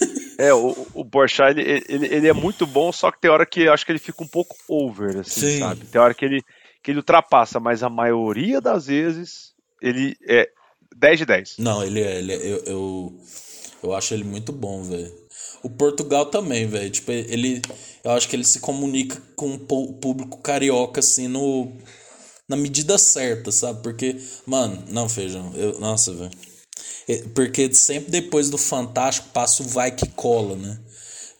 É, o, o ele, ele, ele, é muito bom, só que tem hora que eu acho que ele fica um pouco over, assim, Sim. sabe? Tem hora que ele, que ele ultrapassa, mas a maioria das vezes ele é 10 de 10. Não, ele é, ele é, eu, eu, eu acho ele muito bom, velho. O Portugal também, velho. Tipo, ele. Eu acho que ele se comunica com o público carioca, assim, no. Na medida certa, sabe? Porque, mano, não, feijão. Eu, nossa, velho. Porque sempre depois do Fantástico passa o vai que cola, né?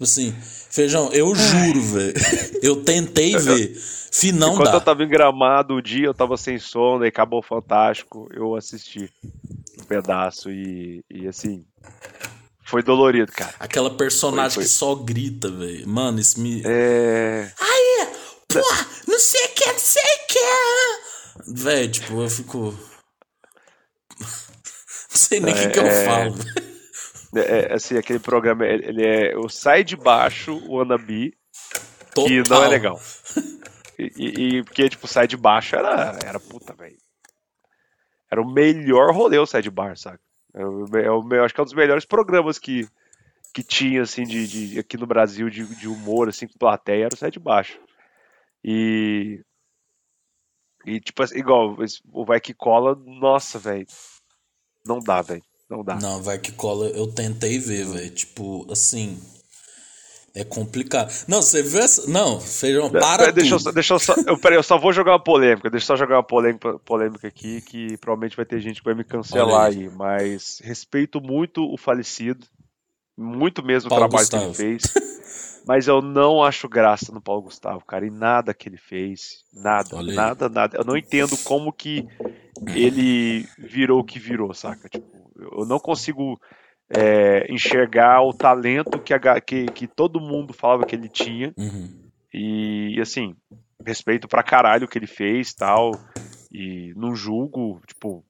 Assim, feijão, eu juro, velho. Eu tentei ver. Finão Enquanto dá. eu tava em gramado o dia, eu tava sem sono, e acabou Fantástico, eu assisti um pedaço e, e assim. Foi dolorido, cara. Aquela personagem foi, foi. que só grita, velho. Mano, isso me. É. Ai, pô, não sei o que, não sei o que. Velho, tipo, eu fico sei nem o é, que, que eu é, falo. É, é, assim, aquele programa, ele é o sai de baixo, o Wannabe, que não é legal. E, e, e, porque, tipo, sai de baixo era, era puta, velho. Era o melhor rolê o sai de baixo, sabe? Eu, eu, eu acho que é um dos melhores programas que, que tinha, assim, de, de aqui no Brasil, de, de humor, assim, com plateia, era o Sete Baixo. E. E, tipo, assim, igual, o Vai Que Cola, nossa, velho. Não dá, velho. Não dá. Não, Vai Que Cola, eu tentei ver, velho. Tipo, assim. É complicado. Não, você viu essa. Não, feijão, para. Deixa eu, deixa eu só. Eu, peraí, eu só vou jogar uma polêmica. Deixa eu só jogar uma polêmica, polêmica aqui, que provavelmente vai ter gente que vai me cancelar aí. aí. Mas respeito muito o falecido. Muito mesmo Paulo o trabalho Gustavo. que ele fez. Mas eu não acho graça no Paulo Gustavo, cara, e nada que ele fez. Nada, nada, nada. Eu não entendo como que ele virou o que virou, saca? Tipo, eu não consigo é, enxergar o talento que, a, que, que, todo mundo falava que ele tinha. Uhum. E, assim, respeito pra caralho o que ele fez tal. E não julgo, tipo,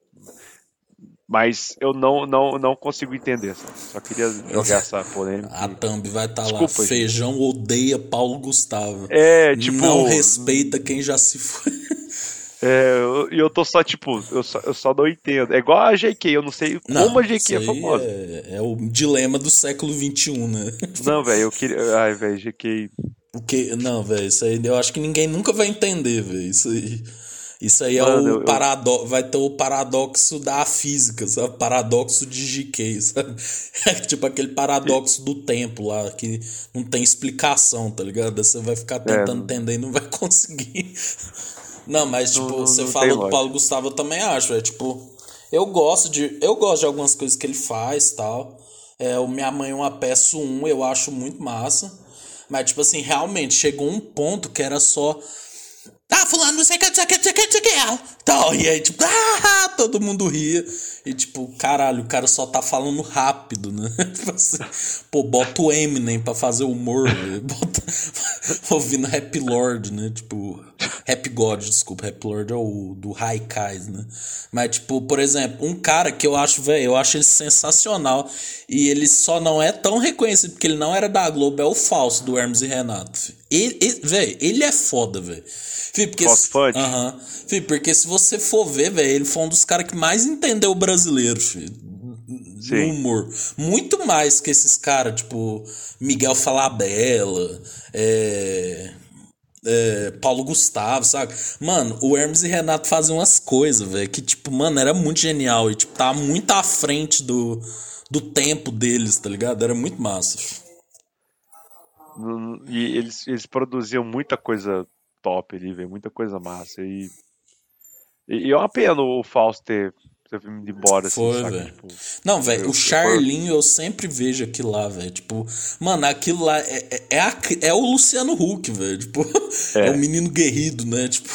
mas eu não, não, não consigo entender. Só queria jogar essa polêmica. A thumb vai estar tá lá. Feijão gente. odeia Paulo Gustavo. É, tipo. Não respeita quem já se foi. É, e eu, tô só, tipo, eu só, eu só não entendo. É igual a GK, eu não sei não, como a GK é famosa. É, é, o dilema do século XXI, né? Não, velho, eu queria. Ai, velho, GK. O que? Não, velho, isso aí eu acho que ninguém nunca vai entender, velho. Isso aí. Isso aí Mano, é o paradoxo. Vai ter o paradoxo da física, sabe? Paradoxo de GK, sabe? É tipo aquele paradoxo do tempo lá, que não tem explicação, tá ligado? Você vai ficar tentando é. entender e não vai conseguir. Não, mas, tipo, não, você não falou do Paulo Gustavo, eu também acho, é tipo. Eu gosto de. Eu gosto de algumas coisas que ele faz tal. É, o Minha Mãe Uma Peça 1, eu acho muito massa. Mas, tipo assim, realmente chegou um ponto que era só ah, fulano, não sei o que, não sei o que, não sei o que, não sei o que. Então, e aí, tipo, ah, todo mundo ria. E tipo, caralho, o cara só tá falando rápido, né? Tipo assim, pô, bota o Eminem pra fazer humor, velho. Bota... Ouvindo Rap Lord, né? Tipo, Rap God, desculpa. Rap Lord é o do Haikais, né? Mas, tipo, por exemplo, um cara que eu acho, velho, eu acho ele sensacional. E ele só não é tão reconhecido porque ele não era da Globo, é o falso do Hermes e Renato. Ele, ele velho, ele é foda, velho. Porque? Aham. Uh -huh. porque se você for ver, velho, ele foi um dos caras que mais entendeu o brasileiro, filho. Sim. humor. Muito mais que esses caras, tipo, Miguel Falabella, é, é, Paulo Gustavo, sabe? Mano, o Hermes e Renato fazem umas coisas, velho, que, tipo, mano, era muito genial e, tipo, tá muito à frente do, do tempo deles, tá ligado? Era muito massa. E eles, eles produziam muita coisa top ali, velho. Muita coisa massa. E, e, é uma pena o Fausto ter, ter vindo embora, assim, Foi, velho. Tipo, não, velho, o Charlinho eu sempre vejo aquilo lá, velho. Tipo, mano, aquilo lá é, é, é, a, é o Luciano Huck, velho. Tipo, é. é o menino guerrido, né? Tipo,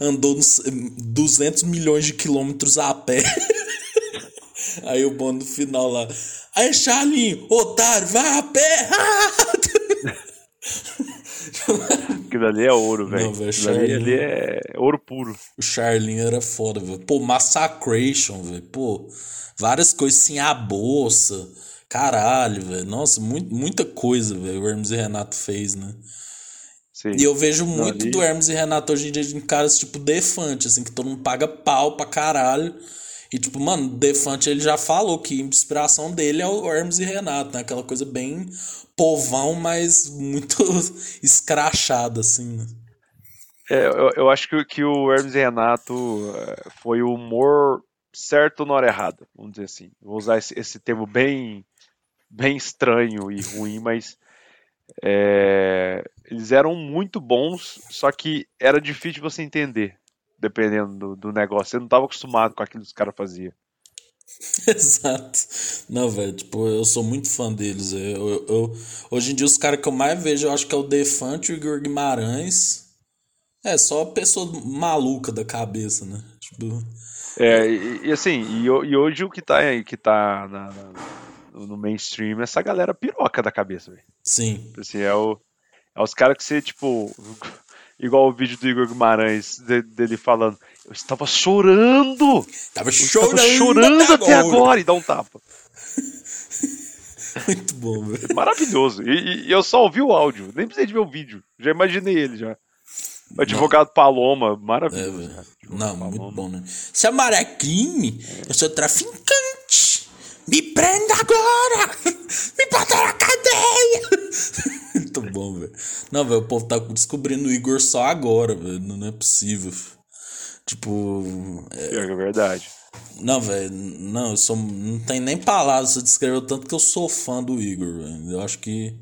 andou nos 200 milhões de quilômetros a pé. Aí o bom no final lá. Aí, Charlinho, otário, vai a pé! Aquilo ali é ouro, velho. Aquilo ali, ali, é ouro puro. O Charlinho era foda, velho. Pô, Massacration, velho. Pô, várias coisas assim, a bolsa. Caralho, velho. Nossa, muito, muita coisa, velho. O Hermes e Renato fez, né? Sim. E eu vejo muito ali... do Hermes e Renato hoje em dia em caras tipo Defante, assim, que todo mundo paga pau pra caralho. E, tipo, mano, Defante ele já falou que a inspiração dele é o Hermes e Renato, né? Aquela coisa bem povão, mas muito escrachado, assim, né? É, eu, eu, acho que, que o Hermes e Renato é, foi o humor certo na hora errada, vamos dizer assim. Vou usar esse, esse termo bem, bem estranho e ruim, mas é, eles eram muito bons, só que era difícil você entender, dependendo do, do negócio. Você não estava acostumado com aquilo que os caras faziam. Exato. Não, velho, tipo, eu sou muito fã deles. Eu, eu, eu hoje em dia, os caras que eu mais vejo, eu acho que é o Defante e o Igor Guimarães. É, só pessoa maluca da cabeça, né? Tipo... É, e, e assim, e, e, hoje o que tá, que tá na, na, no mainstream é essa galera piroca da cabeça, velho. Sim. Assim, é, o, é os caras que você, tipo, igual o vídeo do Igor Guimarães, de, dele falando, eu estava chorando! Tava chorando, estava chorando até, agora. agora. e dá um tapa. Muito bom, velho. Maravilhoso. E, e, eu só ouvi o áudio, nem precisei de ver o vídeo. Já imaginei ele já. O advogado Não. Paloma, maravilhoso. É, Não, Paloma. muito bom, né? Se amar é crime, é. eu sou traficante. Me prenda agora! Me bota na cadeia! Muito bom, velho. Não, velho, o povo tá descobrindo o Igor só agora, velho. Não é possível. Tipo. É, é verdade. Não, velho, não, eu sou. Não tem nem palavras. Você descreveu tanto que eu sou fã do Igor, velho. Eu acho que.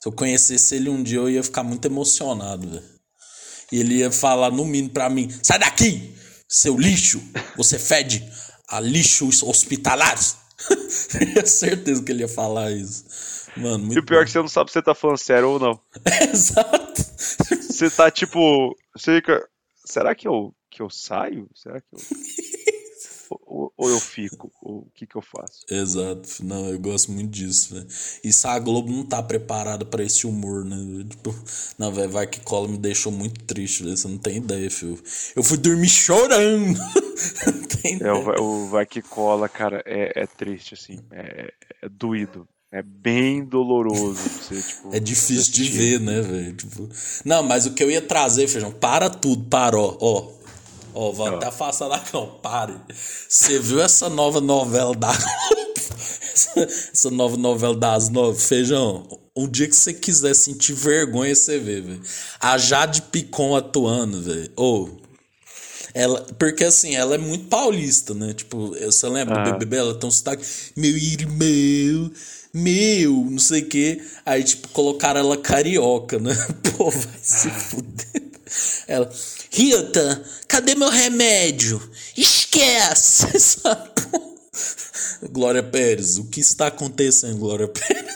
Se eu conhecesse ele um dia, eu ia ficar muito emocionado, velho. E ele ia falar no mínimo pra mim: sai daqui, seu lixo! Você fede a lixos hospitalares! Tenho certeza que ele ia falar isso. Mano, muito e o pior bom. é que você não sabe se você tá falando sério ou não. Exato. Você tá tipo. Você fica. Será que eu, que eu saio? Será que eu. ou, ou, eu fico? O que que eu faço? Exato. Não, eu gosto muito disso, velho. Isso a Globo não tá preparada para esse humor, né? Tipo, não, velho, vai que cola me deixou muito triste, véio. Você não tem ideia, filho. Eu fui dormir chorando. é, o, o vai que cola, cara, é, é triste, assim. É, é doído. É bem doloroso. Você, tipo, é difícil de ver, né, velho? Tipo... Não, mas o que eu ia trazer, Feijão, para tudo, parou, ó. Ó, vou até afastar da cão, pare. Você viu essa nova novela da essa, essa nova novela das nove? Feijão, um dia que você quiser sentir vergonha, você vê, velho. A Jade Picon atuando, velho. Ô, oh, ela, porque assim, ela é muito paulista, né? Tipo, você lembra do BBB? Ela tem um sotaque, meu irmão, meu, não sei o quê. Aí, tipo, colocaram ela carioca, né? Pô, vai se fuder. Ela, Rita, cadê meu remédio? Esquece! Glória Pérez, o que está acontecendo, Glória Pérez?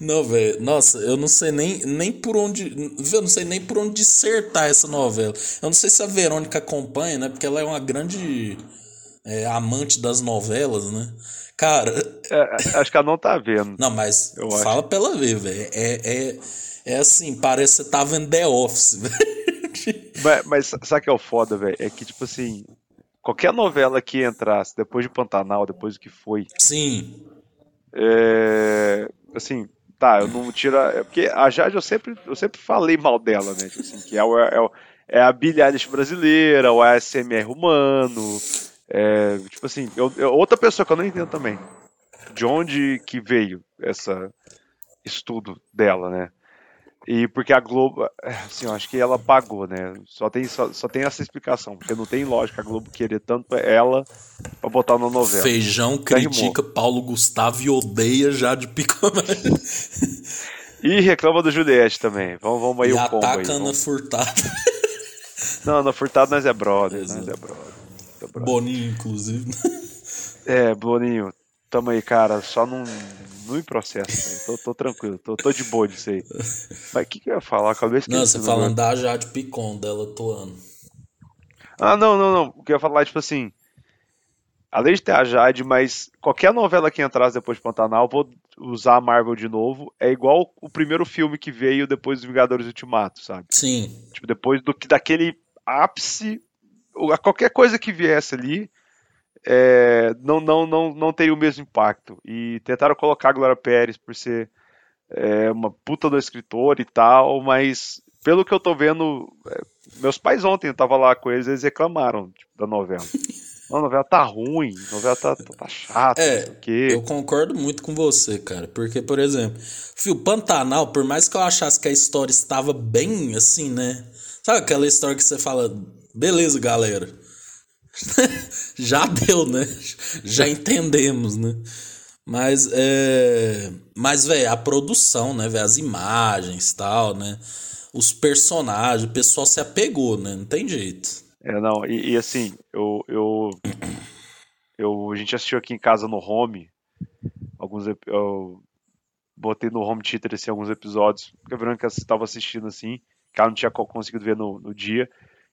Não, velho. Nossa, eu não sei nem, nem por onde. Eu não sei nem por onde dissertar essa novela. Eu não sei se a Verônica acompanha, né? Porque ela é uma grande é, amante das novelas, né? Cara. É, acho que ela não tá vendo. Não, mas eu fala acho. pra ela ver, velho. É, é, é assim, parece que você tá vendo The Office, velho. Mas, mas sabe o que é o foda, velho? É que, tipo assim, qualquer novela que entrasse depois de Pantanal, depois do que foi. Sim. É, assim, tá, eu não tiro. É porque a Jade eu sempre, eu sempre falei mal dela, né? Tipo assim, que é, o, é, o, é a Billie Eilish brasileira, o ASMR humano. É, tipo assim, eu, eu, outra pessoa que eu não entendo também. De onde que veio essa estudo dela, né? E porque a Globo, assim, eu acho que ela pagou, né? Só tem, só, só tem essa explicação, porque não tem lógica a Globo querer tanto ela pra botar na novela. Feijão critica Paulo Gustavo e odeia Jade Picamé. e reclama do Juliette também. Vamos, vamos aí e o combo ataca aí. Ana Furtado. Não, Ana Furtado nós é brother, nós é brother. Boninho, inclusive. É, Boninho, tamo aí, cara. Só não, não me processa, tô, tô, tranquilo, tô, tô de boa disso aí. Mas o que, que eu ia falar? Acabei Não, você falando da Jade Picon, dela atuando. Ah, não, não, não. O que eu ia falar é tipo assim. Além de ter a Jade, mas qualquer novela que entrasse depois de Pantanal, vou usar a Marvel de novo. É igual o primeiro filme que veio depois dos Vingadores Ultimato, sabe? Sim. Tipo, depois do daquele ápice qualquer coisa que viesse ali é, não, não, não, não teria o mesmo impacto. E tentaram colocar a Glória Pérez por ser é, uma puta do escritor e tal, mas pelo que eu tô vendo, é, meus pais ontem, eu tava lá com eles, eles reclamaram tipo, da novela. a novela tá ruim, a novela tá, tá, tá chata. É, eu concordo muito com você, cara. Porque, por exemplo, Fio Pantanal, por mais que eu achasse que a história estava bem assim, né? Sabe aquela história que você fala, Beleza, galera. Já deu, né? Já entendemos, né? Mas, é... Mas, velho, a produção, né, velho? As imagens tal, né? Os personagens, o pessoal se apegou, né? Não tem jeito. É, não, e, e assim, eu, eu, eu. A gente assistiu aqui em casa no home. Alguns. Eu botei no home theater assim, alguns episódios. Que a Verônica estava assistindo assim. Que ela não tinha conseguido ver no, no dia.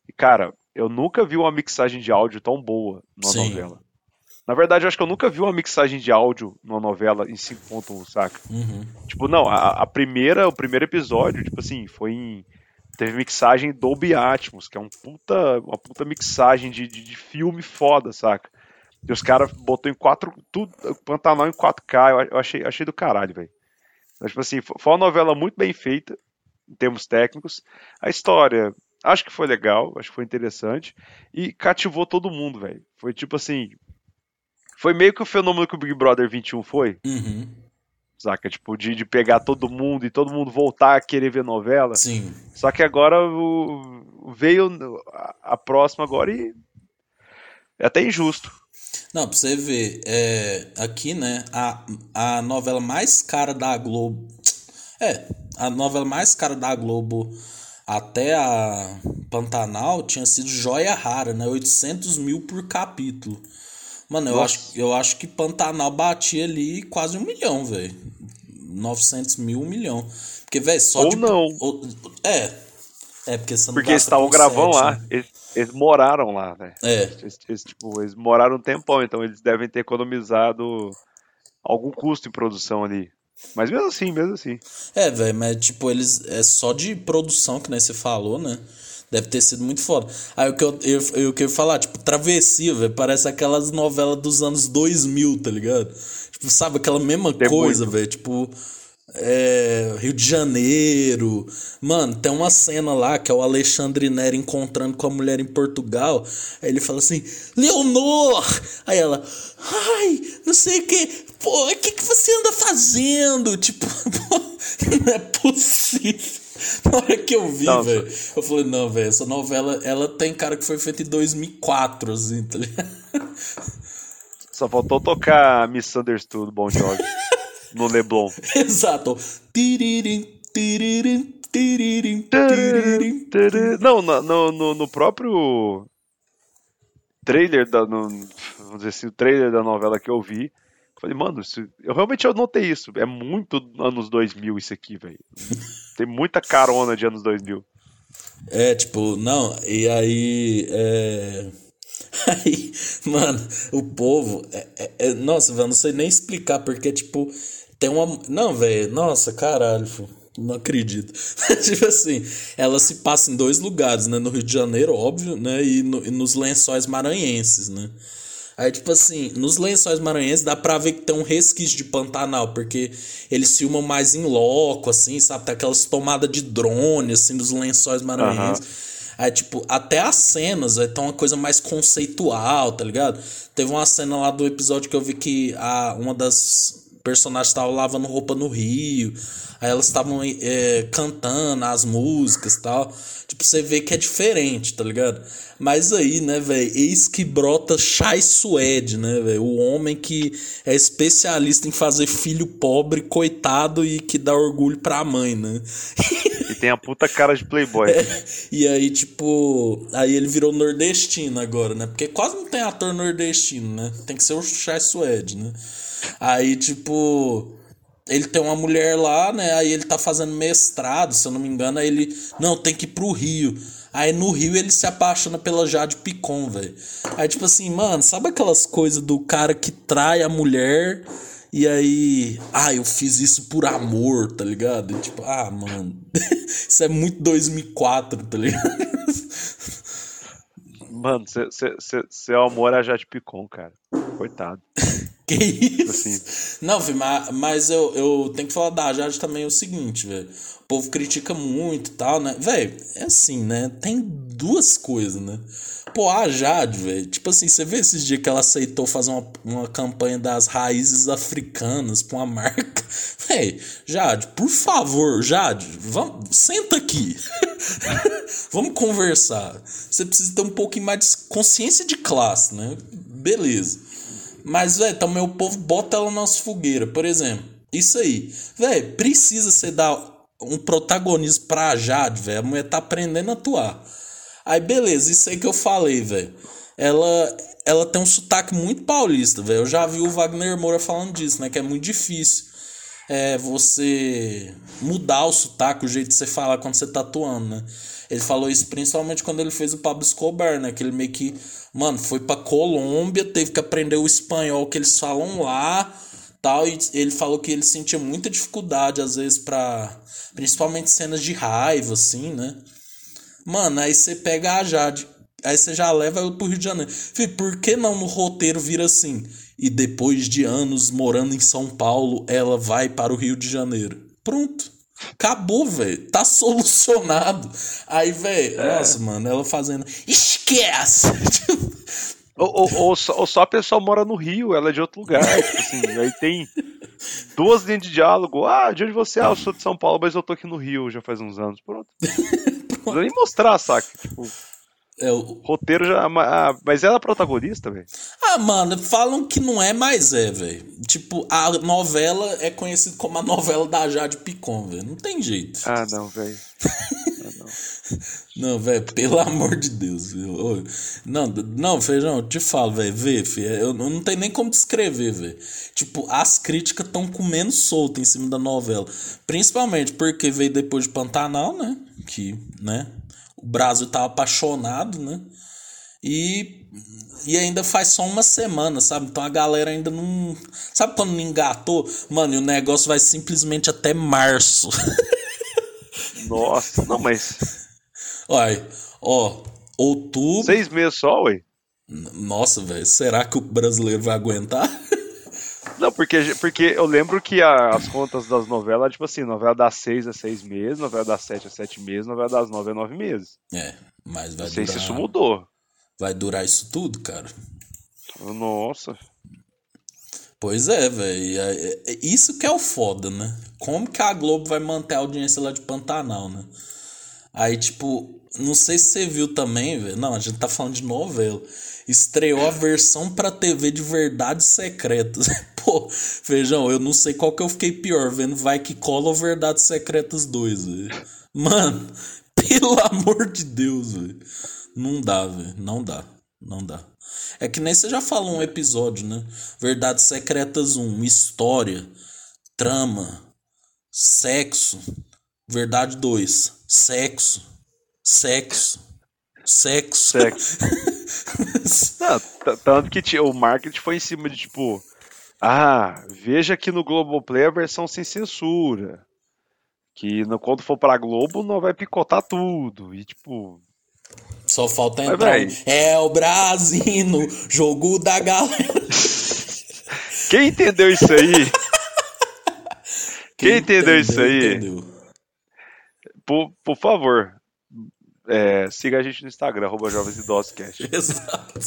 E, cara, eu nunca vi uma mixagem de áudio tão boa numa Sim. novela. Na verdade, eu acho que eu nunca vi uma mixagem de áudio numa novela em 5.1, saca? Uhum. Tipo, não, a, a, primeira, o primeiro episódio, tipo assim, foi em. Teve mixagem Dolby Atmos, que é um puta, uma puta mixagem de, de, de filme foda, saca? E os caras botou em 4. Tudo, Pantanal em 4K, eu, achei, achei do caralho, velho. Então, tipo assim, foi uma novela muito bem feita, em termos técnicos. A história, Acho que foi legal, acho que foi interessante. E cativou todo mundo, velho. Foi tipo assim. Foi meio que o fenômeno que o Big Brother 21 foi. Uhum. Saca? Tipo, de, de pegar todo mundo e todo mundo voltar a querer ver novela. Sim. Só que agora o, veio a, a próxima agora e. É até injusto. Não, pra você ver, é, aqui, né, a, a novela mais cara da Globo. É, a novela mais cara da Globo até a Pantanal tinha sido Joia Rara, né? 800 mil por capítulo. Mano, eu acho, eu acho que Pantanal batia ali quase um milhão, velho. 900 mil, um milhão. Porque, velho, só Ou de. não. É. É, porque você não Porque eles estavam gravando lá. né? Eles, eles moraram lá, né? É. Eles, eles, tipo, eles moraram um tempão, então eles devem ter economizado algum custo em produção ali. Mas mesmo assim, mesmo assim. É, velho, mas tipo, eles. É só de produção, que nem você falou, né? Deve ter sido muito foda. Aí o que eu, eu, eu queria falar, tipo, Travessia, velho, parece aquelas novelas dos anos 2000, tá ligado? Tipo, sabe, aquela mesma É coisa, velho, tipo. É, Rio de Janeiro. Mano, tem uma cena lá que é o Alexandre Nero encontrando com a mulher em Portugal. Aí ele fala assim: Leonor! Aí ela, ai, não sei o que. Pô, o que, que você anda fazendo? Tipo, pô, não é possível. Na hora que eu vi, velho, eu falei: não, velho, essa novela ela tem cara que foi feita em 2004, assim, tá ligado? Só faltou tocar Misunderstood, Bon Jovi, no Leblon. Exato. Tiririm, tiririm, tiririm, tiririm. Não, no, no, no- no próprio trailer da. no- vamos dizer assim, o trailer da novela que eu vi. Falei, mano, isso- eu realmente eu notei isso. É muito anos 2000 isso aqui, velho. Tem muita carona de anos 2000. É, tipo, não, e aí. É... Aí, mano, o povo. É, é- é- nossa, velho, não sei nem explicar, porque, tipo, tem uma. Não, velho, nossa, caralho, não acredito. tipo assim, ela se passa em dois lugares, né? No Rio de Janeiro, óbvio, né? E, no- e nos lençóis maranhenses, né? Aí, tipo assim, nos lençóis maranhenses dá pra ver que tem um resquício de Pantanal, porque eles filmam mais em loco, assim, sabe? Tem aquelas tomadas de drone, assim, dos lençóis maranhenses. Aí, tipo, até as cenas, ter uma coisa mais conceitual, tá ligado? Teve uma cena lá do episódio que eu vi que a, uma das personagens estava lavando roupa no rio. Aí elas estavam é, cantando as músicas e tal. Tipo, você vê que é diferente, tá ligado? Mas aí, né, velho, eis que brota Chai Suede, né, velho? O homem que é especialista em fazer filho pobre, coitado e que dá orgulho pra mãe, né? Tem a puta cara de Playboy. E aí, tipo, aí ele virou nordestino agora, né? Porque quase não tem ator nordestino, né? Tem que ser o Chai Suede, né? Aí, tipo, ele tem uma mulher lá, né? Aí ele tá fazendo mestrado, se eu não me engano, aí ele, não, tem que ir pro Rio. Aí no Rio ele se apaixona pela Jade Picon, velho. Aí, tipo assim, mano, sabe aquelas coisas do cara que trai a mulher e aí, ah, eu fiz isso por amor, tá ligado? E tipo, ah, mano, isso é muito 2004, tá ligado? Mano, seu amor é a Jade Picon, cara. Coitado. Que isso? Assim. Não, filho, mas, mas eu, eu tenho que falar da Jade também o seguinte, velho. O povo critica muito e tal, né? Velho, é assim, né? Tem duas coisas, né? Pô, a Jade, velho, tipo assim, você vê esses dias que ela aceitou fazer uma, uma campanha das raízes africanas pra uma marca. Véi, Jade, por favor, Jade, vamos, senta aqui. vamos conversar. Você precisa ter um pouquinho mais de consciência de classe, né? Beleza. Mas, velho, também o povo bota ela nas fogueiras. Por exemplo, isso aí. Velho, precisa você dar um protagonismo pra Jade, velho. A mulher tá aprendendo a atuar. Aí, beleza, isso aí que eu falei, velho. Ela, ela tem um sotaque muito paulista, velho. Eu já vi o Wagner Moura falando disso, né? Que é muito difícil é, você mudar o sotaque, o jeito de você falar quando você tá atuando, né? Ele falou isso principalmente quando ele fez o Pablo Escobar, né? Que ele meio que, mano, foi pra Colômbia, teve que aprender o espanhol que eles falam lá, tal. E ele falou que ele sentia muita dificuldade, às vezes, pra. Principalmente cenas de raiva, assim, né? Mano, aí você pega a Jade. Aí você já leva ela pro Rio de Janeiro. Fih, por que não no roteiro vira assim? E depois de anos morando em São Paulo, ela vai para o Rio de Janeiro. Pronto. Acabou, velho. Tá solucionado. Aí, velho, é. nossa, mano, ela fazendo. Esquece! Ou, ou, ou, só, ou só a pessoa mora no Rio, ela é de outro lugar. tipo assim, aí tem duas linhas de diálogo. Ah, de onde você é? Ah, eu sou de São Paulo, mas eu tô aqui no Rio já faz uns anos. Pronto. Não precisa nem mostrar, saca? Tipo, É, o... roteiro já. ah, Mas ela é a protagonista, velho. Ah, mano, falam que não é, mas é, velho. Tipo, a novela é conhecida como a novela da Jade Picon, velho. Não tem jeito. Ah, não, velho. Não, velho, pelo amor de Deus, viu? Não, não, feijão, eu te falo, velho, vê, filho, eu eu não tenho nem como descrever, velho. Tipo, as críticas estão comendo solto em cima da novela. Principalmente porque veio depois de Pantanal, né? Que, né? O Brasil tava apaixonado, né? E, e ainda faz só uma semana, sabe? Então a galera ainda não. Sabe quando não engatou? Mano, e o negócio vai simplesmente até março. Nossa, não, mas. Olha, ó, outubro. Seis meses só, ué. Nossa, velho, será que o brasileiro vai aguentar? Não, porque, porque eu lembro que a- as contas das novelas, tipo assim, novela das seis a seis meses, novela das sete a sete meses, novela das nove a nove meses. É, mas vai Não sei se isso mudou. Vai durar isso tudo, cara. Nossa. Pois é, velho. é- é- Isso que é o foda, né? Como que a Globo vai manter a audiência lá de Pantanal, né? Aí, tipo, não sei se você viu também, velho. Não, a gente tá falando de novela. Estreou a versão pra TV de Verdades Secretas. Pô, feijão, eu não sei qual que eu fiquei pior, vendo Vai Que Cola ou Verdades Secretas 2, velho. Mano, pelo amor de Deus, velho. Não dá, velho. Não dá. Não dá. É que nem você já falou um episódio, né? Verdades Secretas 1, história, trama, sexo. Verdade 2, sexo, sexo, sexo. Sexo. Não, tanto que o marketing foi em cima de tipo. Ah, veja aqui no Globoplay a versão sem censura. Que no, quando for pra Globo não vai picotar tudo. E tipo. Só falta entrar. um, É o Brasino, jogo da galera. Quem entendeu isso aí? Quem entendeu isso aí? Entendeu. Por, por favor, é, siga a gente no Instagram, arroba Jovens Idosos Cast. Exato.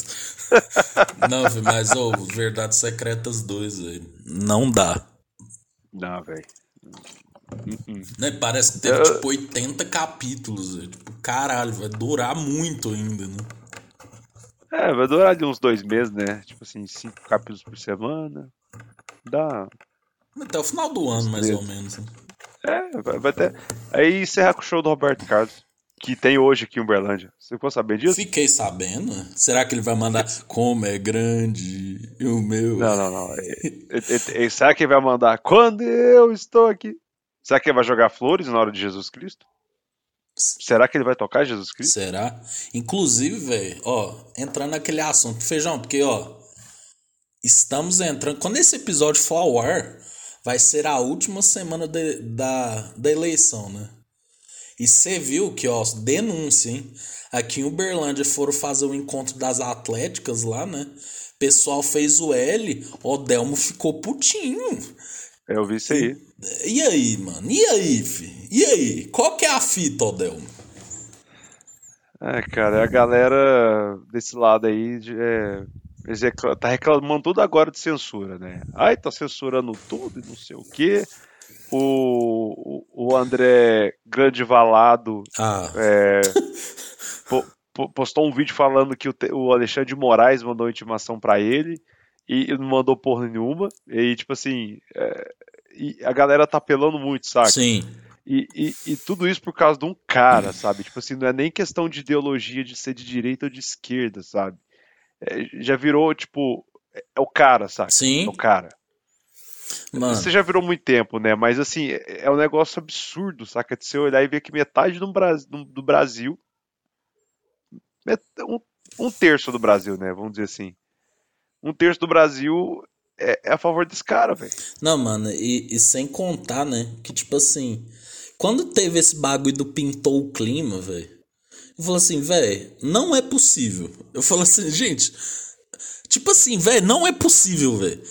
Não, filho, mas, ô, Verdades Secretas 2, velho. Não dá. Não, velho. Né? Parece que teve, Eu- tipo, 80 capítulos, velho. Tipo, caralho, vai durar muito ainda, né? É, vai durar de uns dois meses, né? Tipo assim, cinco capítulos por semana. Dá. Até o final do ano, mais ou menos. né? É, vai, vai ter. Aí encerra com o show do Roberto Carlos. Que tem hoje aqui em Uberlândia. Você ficou sabendo disso? Fiquei sabendo. Será que ele vai mandar como é grande e o meu? Não, não, não. É- é- é- será que ele vai mandar quando eu estou aqui? Será que ele vai jogar flores na hora de Jesus Cristo? Será que ele vai tocar Jesus Cristo? Será? Inclusive, velho, ó, entrando naquele assunto, feijão, porque, ó, estamos entrando. Quando esse episódio for ao ar, vai ser a última semana de- da, da eleição, né? E você viu que, ó, denúncia, hein? Aqui em Uberlândia foram fazer o encontro das atléticas lá, né? Pessoal fez o L, o Delmo ficou putinho. É, Eu vi isso aí. E aí, mano? E aí, fi? E aí? Qual que é a fita, Odelmo? É, cara, a galera desse lado aí de- é, tá reclamando tudo agora de censura, né? Ai, tá censurando tudo e não sei o quê. O, o, André Grande Valado Ah, é, po- po- postou um vídeo falando que o, o Alexandre de Moraes mandou intimação pra ele e não mandou porra nenhuma. E tipo assim, é, e a galera tá apelando muito, sabe? sim. E, e, e tudo isso por causa de um cara, sabe? Tipo assim, não é nem questão de ideologia de ser de direita ou de esquerda, sabe? É, já virou, tipo, é, é o cara, sabe? Sim. É o cara. Mano, Você já virou muito tempo, né? Mas assim, é, é um negócio absurdo, saca? De você olhar e ver que metade do, Bras- do- do Brasil. Um, um terço do Brasil, né? Vamos dizer assim. Um terço do Brasil é, é a favor desse cara, velho. não, mano, e, e sem contar, né? Que tipo assim, quando teve esse bagulho do pintou o clima, velho. Eu falei assim, velho, não é possível. Eu falo assim, gente, tipo assim, velho, não é possível, velho.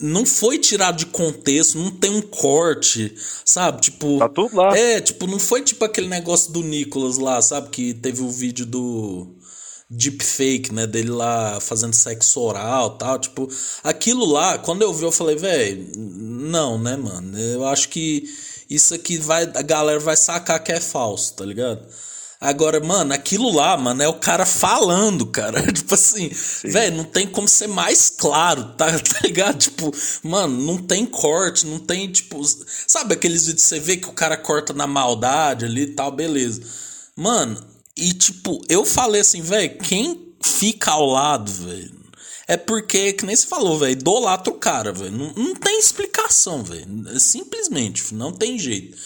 Não foi tirado de contexto, não tem um corte, sabe? Tipo. Tá tudo lá. É, tipo, não foi tipo aquele negócio do Nicolas lá, sabe? Que teve o vídeo do. deepfake, né, dele lá fazendo sexo oral tal, tipo, aquilo lá, quando eu vi, eu falei, velho, não, né, mano, eu acho que isso aqui vai, a galera vai sacar que é falso, tá ligado? Agora, mano, aquilo lá, mano, é o cara falando, cara. tipo assim, velho, não tem como ser mais claro, tá, tá ligado? Tipo, mano, não tem corte, não tem, tipo. Sabe aqueles vídeos que você vê que o cara corta na maldade ali e tal, beleza. Mano, e tipo, eu falei assim, velho, quem fica ao lado, velho, é porque, que nem você falou, velho, idolatra o cara, velho. Não, não tem explicação, velho. Simplesmente, não tem jeito.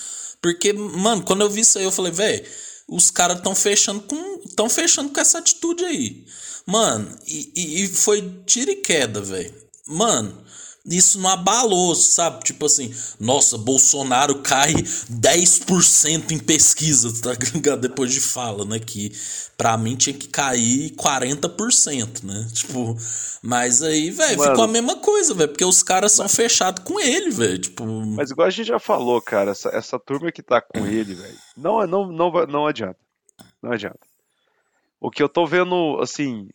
Porque, mano, quando eu vi isso aí, eu falei, velho os caras estão fechando com estão fechando com essa atitude aí. Mano, e, e foi tiro e queda, velho. Mano, isso não abalou, sabe? Tipo assim, nossa, Bolsonaro cai 10% em pesquisa, tá ligado? Depois de fala, né? Que pra mim tinha que cair 40%, né? Tipo, mas aí, velho, ficou a mesma coisa, velho, porque os caras são fechados com ele, velho. Tipo... Mas igual a gente já falou, cara, essa, essa turma que tá com ele, velho, não, não, não, não adianta. Não adianta. O que eu tô vendo, assim,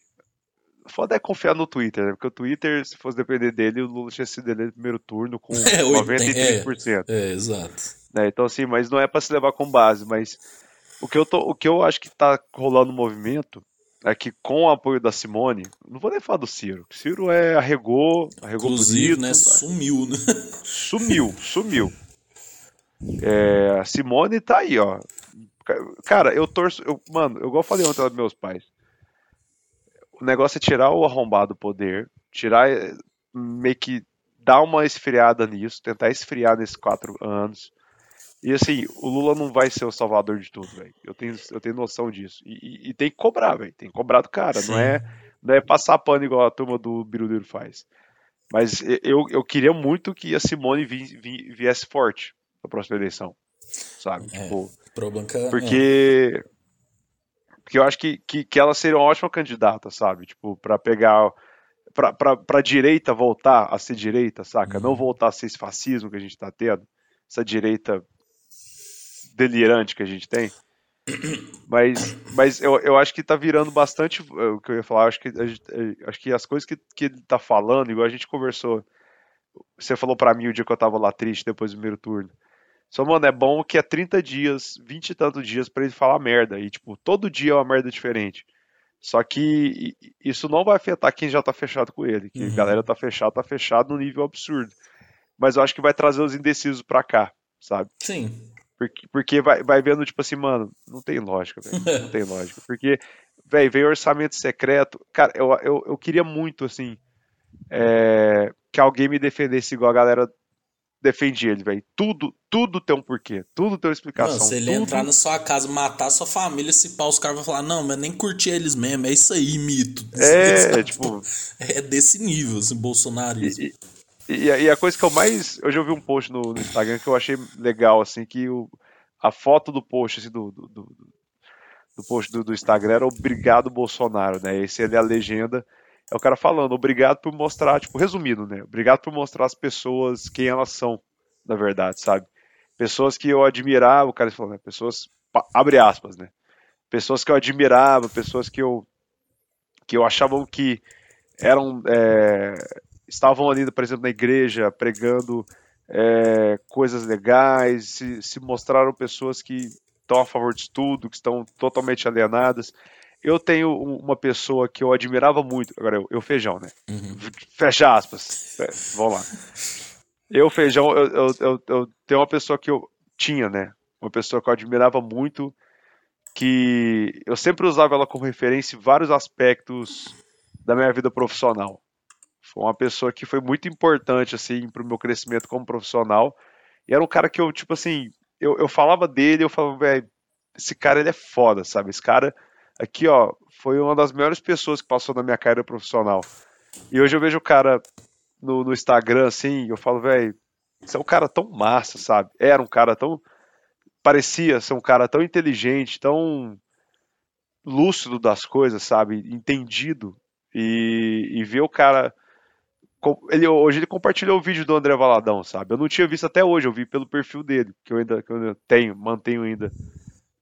foda é confiar no Twitter, né? Porque o Twitter, se fosse depender dele, o Lula tinha sido eleito no primeiro turno com é, 93%. É, é, exato. Né? Então, assim, mas não é para se levar com base, mas o que eu, tô, o que eu acho que tá rolando no movimento é que com o apoio da Simone, não vou nem falar do Ciro, o Ciro é arregou, arregou Inclusive, bonito, né, sumiu, né? Sumiu, sumiu. É, a Simone tá aí, ó. Cara, eu torço, eu, mano, eu igual falei ontem dos meus pais o negócio é tirar o arrombado do poder, tirar, eh, meio que dar uma esfriada nisso, tentar esfriar nesses quatro anos. E assim, o Lula não vai ser o salvador de tudo, velho. Eu tenho, eu tenho noção disso. E, e, e tem que cobrar, velho. Tem que cobrar do cara. Não é, não é passar pano igual a turma do Biruleiro faz. Mas eu, eu queria muito que a Simone vi, vi, viesse forte na próxima eleição. Sabe? É, tipo, porque. É porque eu acho que, que, que ela seria uma ótima candidata, sabe? Tipo, para pegar. Pra, pra, pra direita voltar a ser direita, saca? Uhum. Não voltar a ser esse fascismo que a gente tá tendo. Essa direita delirante que a gente tem. Mas, mas eu, eu acho que tá virando bastante. É, o que eu ia falar, acho que, acho que as coisas que, que ele tá falando, igual a gente conversou. Você falou para mim o dia que eu tava lá triste depois do primeiro turno. Só, mano, é bom que é 30 dias, 20 e tantos dias para ele falar merda. E, tipo, todo dia é uma merda diferente. Só que isso não vai afetar quem já tá fechado com ele. Que uhum. a galera tá fechada, tá fechado no nível absurdo. Mas eu acho que vai trazer os indecisos pra cá, sabe? Sim. Porque, porque vai, vai vendo, tipo assim, mano, não tem lógica, velho. Não tem lógica. Porque, velho, veio orçamento secreto. Cara, eu, eu, eu queria muito, assim, é, que alguém me defendesse igual a galera defende ele, velho. Tudo, tudo tem um porquê. Tudo tem uma explicação. Não, se ele tudo... entrar na sua casa, matar sua família, se pau, os caras vão falar, não, mas nem curti eles mesmo. É isso aí, mito. É, é tipo... É desse nível, assim, bolsonarismo. E, e, e, a coisa que eu mais... Eu já ouvi um post no, no Instagram que eu achei legal, assim, que o, a foto do post, assim, do, do, do, do post do, do Instagram era Obrigado Bolsonaro, né? Esse ali é a legenda é o cara falando, obrigado por mostrar, tipo, resumido, né? Obrigado por mostrar as pessoas quem elas são, na verdade, sabe? Pessoas que eu admirava, o cara falou, né? Pessoas, abre aspas, né? Pessoas que eu admirava, pessoas que eu, que eu achava que eram, é, estavam ali, por exemplo, na igreja, pregando é, coisas legais, se, se mostraram pessoas que estão a favor de tudo, que estão totalmente alienadas. Eu tenho uma pessoa que eu admirava muito. Agora, eu, eu feijão, né? Uhum. Fecha aspas. É, vamos lá. Eu, feijão, eu, eu, eu, eu tenho uma pessoa que eu tinha, né? Uma pessoa que eu admirava muito, que eu sempre usava ela como referência em vários aspectos da minha vida profissional. Foi uma pessoa que foi muito importante, assim, pro meu crescimento como profissional. E era um cara que eu, tipo assim, eu, eu falava dele, eu falava, velho, esse cara ele é foda, sabe? Esse cara aqui, ó, foi uma das melhores pessoas que passou na minha carreira profissional. E hoje eu vejo o cara no, no Instagram, assim, eu falo, velho, você é um cara tão massa, sabe? Era um cara tão. Parecia ser um cara tão inteligente, tão lúcido das coisas, sabe? Entendido. E, e ver o cara. Ele, hoje ele compartilhou o vídeo do André Valadão, sabe? Eu não tinha visto até hoje, eu vi pelo perfil dele, que eu ainda, que eu tenho, mantenho ainda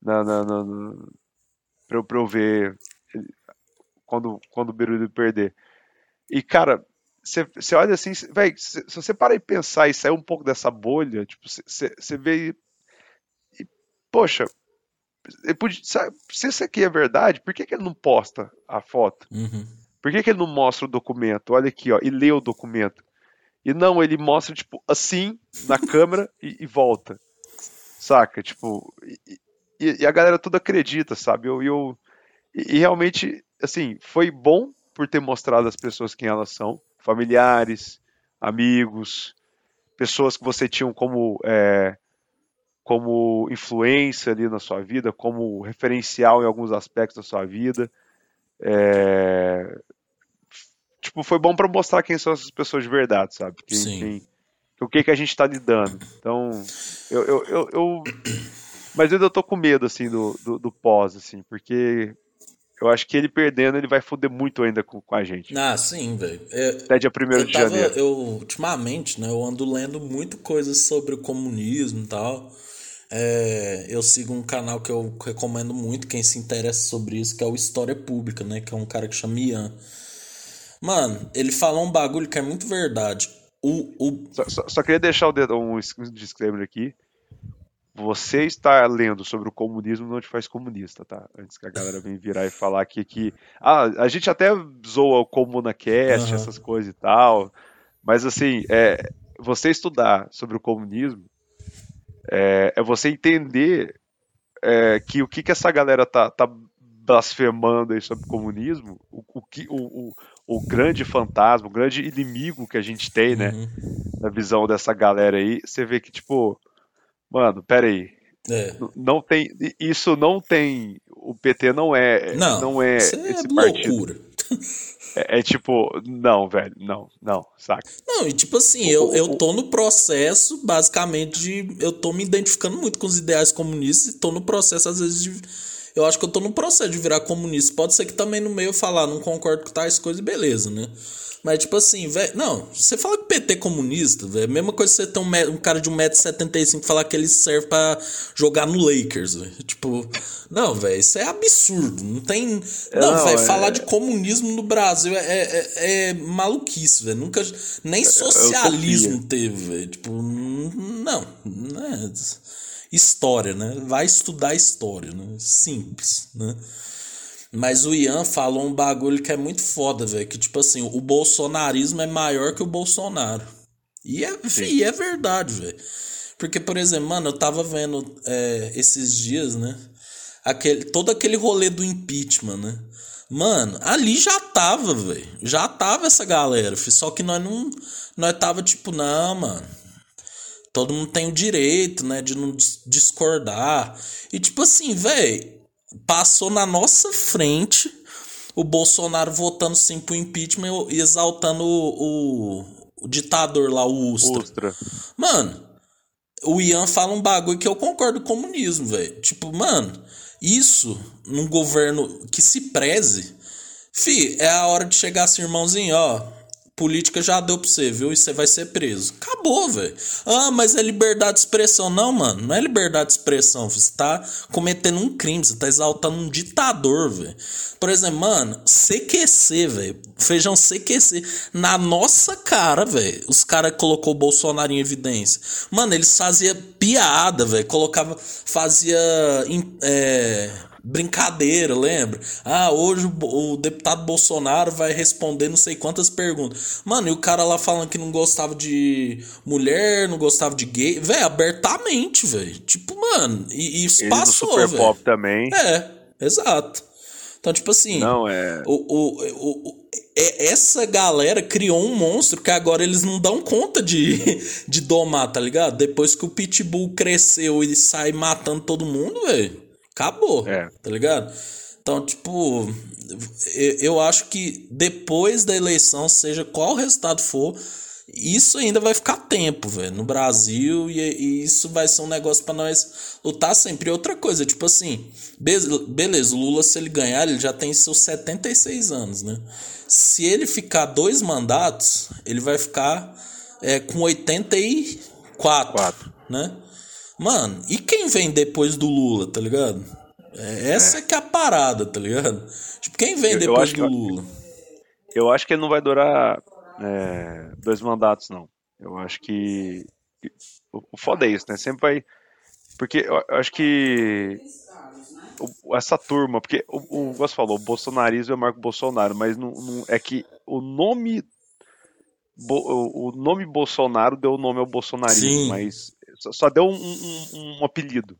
na, na, na, pra, pra eu ver quando, quando o Biruliro perder. E, cara, você olha assim, velho, se, se, você parar e pensar e sair um pouco dessa bolha, tipo, você vê. E, e, poxa, podia, sabe, se isso aqui é verdade, por que, que ele não posta a foto? Uhum. Por que, que ele não mostra o documento? Olha aqui, ó, e lê o documento. E não, ele mostra, tipo, assim, na câmera e, e volta. Saca? Tipo, e, e, a galera toda acredita, sabe? Eu, eu, e realmente, assim, foi bom por ter mostrado as pessoas quem elas são familiares, amigos, pessoas que você tinha como, é, como influência ali na sua vida, como referencial em alguns aspectos da sua vida. É, tipo, foi bom para mostrar quem são essas pessoas de verdade, sabe? Quem, Sim. Quem, o que que a gente está lidando. Então, eu, eu, eu, eu, mas eu ainda tô com medo assim do, do, do pós, assim, porque eu acho que ele perdendo, ele vai foder muito ainda com, com a gente. Ah, sim, velho. É, Até dia 1 de tava, janeiro. Eu, ultimamente, né, eu ando lendo muito coisas sobre o comunismo e tal. É, eu sigo um canal que eu recomendo muito, quem se interessa sobre isso, que é o História Pública, né? Que é um cara que chama Ian. Mano, ele falou um bagulho que é muito verdade. O, o... Só, só, só queria deixar um disclaimer aqui. Você está lendo sobre o comunismo não te faz comunista, tá? Antes que a galera venha virar e falar aqui que. Ah, a gente até zoa o ComunaCast, uhum. essas coisas e tal. Mas assim, é, você estudar sobre o comunismo é, é você entender é, que o que, que essa galera tá, tá blasfemando aí sobre o comunismo, o, o, que, o, o, o grande fantasma, o grande inimigo que a gente tem, né? Uhum. Na visão dessa galera aí, você vê que, tipo, Mano, pera aí. É. Não tem. Isso não tem. O PT não é. Não, não é isso esse é loucura. É, é, tipo, não, velho, não, não, saca? Não, e tipo assim, eu, eu tô no processo, basicamente, de. Eu tô me identificando muito com os ideais comunistas e tô no processo, às vezes, de. Eu acho que eu tô no processo de virar comunista. Pode ser que também no meio eu falar, não concordo com tais coisas, beleza, né? Mas, tipo assim, velho. Não, você fala que PT é comunista, velho. Mesma coisa que você ter um, um cara de 1,75m falar que ele serve para jogar no Lakers, velho. Tipo, não, velho, isso é absurdo. Não tem. Não, não velho, é... falar de comunismo no Brasil é, é, é maluquice, velho. Nunca. Nem socialismo teve, velho. Tipo, não. Não é. História, né? Vai estudar história, né? Simples, né? Mas o Ian falou um bagulho que é muito foda, velho. Que, tipo assim, o bolsonarismo é maior que o Bolsonaro. E é, e é verdade, velho. Porque, por exemplo, mano, eu tava vendo é, esses dias, né? Aquele, todo aquele rolê do impeachment, né? Mano, ali já tava, velho. Já tava essa galera, filho. Só que nós não. Nós tava tipo, não, mano. Todo mundo tem o direito, né? De não discordar. E tipo assim, velho passou na nossa frente o Bolsonaro votando sim pro impeachment e exaltando o, o, o ditador lá, o Ustra. Ustra. Mano, o Ian fala um bagulho que eu concordo com o comunismo, velho. Tipo, mano, isso num governo que se preze, fi, é a hora de chegar assim, irmãozinho, ó política já deu pra você, viu? E você vai ser preso. Acabou, velho. Ah, mas é liberdade de expressão. Não, mano, não é liberdade de expressão. Você tá cometendo um crime, você tá exaltando um ditador, velho. Por exemplo, mano, CQC, velho. Feijão CQC. Na nossa cara, velho. Os caras colocou o Bolsonaro em evidência. Mano, eles faziam piada, velho. Colocava. Fazia. É, brincadeira, lembra? Ah, hoje o, o, deputado Bolsonaro vai responder não sei quantas perguntas. Mano, e o cara lá falando que não gostava de mulher, não gostava de gay. Velho, abertamente, velho. Tipo, mano, e, e isso Ele passou, Super velho. Pop também. É, exato. Então, tipo assim. Não, é. O, o, o, o, essa galera criou um monstro que agora eles não dão conta de, de domar, tá ligado? Depois que o Pitbull cresceu e sai matando todo mundo, velho. Acabou. É. Tá ligado? Então, tipo, eu acho que depois da eleição, seja qual o resultado for, isso ainda vai ficar tempo, velho, no Brasil, e, e, isso vai ser um negócio para nós lutar sempre. E outra coisa, tipo assim, beleza, o Lula, se ele ganhar, ele já tem seus 76 anos, né? Se ele ficar dois mandatos, ele vai ficar é, com 84, Quatro. né? Mano, e quem vem depois do Lula, tá ligado? É, essa é. que é a parada, tá ligado? Tipo, quem vem Eu- eu depois acho do que- Lula? Eu acho que ele não vai durar é, dois mandatos, não. Eu acho que. O, foda é isso, né? Sempre vai. Porque eu, eu acho que. o- essa turma, porque o, o Gosto falou, o bolsonarismo é Marco Bolsonaro, mas não, não- é que o nome. Bo- o, o nome Bolsonaro deu o nome ao bolsonarismo, Sim. mas só, deu um, um- um apelido.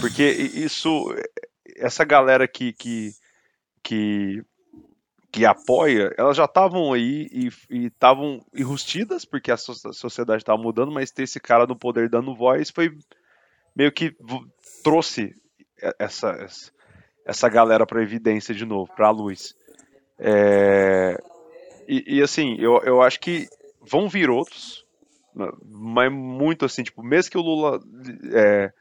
Porque isso. Essa galera que. que, que que apoia, elas já estavam aí e estavam enrustidas, porque a so- sociedade estava mudando, mas ter esse cara no poder dando voz foi meio que trouxe essa, essa, essa galera para evidência de novo, para a luz. É, e, e, assim, eu, eu acho que vão vir outros, mas muito assim, tipo, mesmo que o Lula é,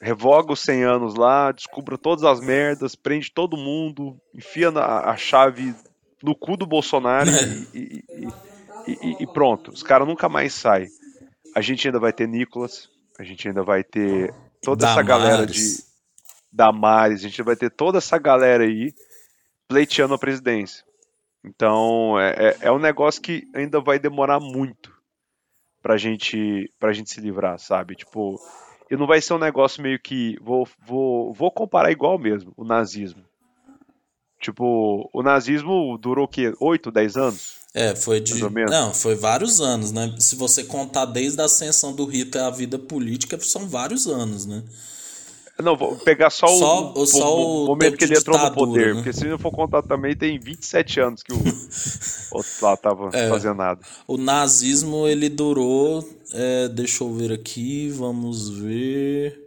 revoga os 100 anos lá, descubra todas as merdas, prende todo mundo, enfia na- a chave no cu do Bolsonaro e, e- e- e- pronto. Os caras nunca mais saem. A gente ainda vai ter Nicolas, a gente ainda vai ter toda essa galera de Damares. Damares, a gente vai ter toda essa galera aí pleiteando a presidência. Então é, é, é um negócio que ainda vai demorar muito pra gente, pra gente se livrar, sabe? Tipo, e não vai ser um negócio meio que. Vou, vou, vou comparar igual mesmo, o nazismo. Tipo, o nazismo durou o quê? 8, 10 anos? É, foi de. Não, foi vários anos, né? Se você contar desde a ascensão do Hitler à vida política, são vários anos, né? Não, vou pegar só, Só- o, só o o momento que ele entrou no poder. né? Porque se eu for contar também, tem 27 anos que o outro lá tava É. fazendo nada. O nazismo, ele durou. é, deixa eu ver aqui, vamos ver.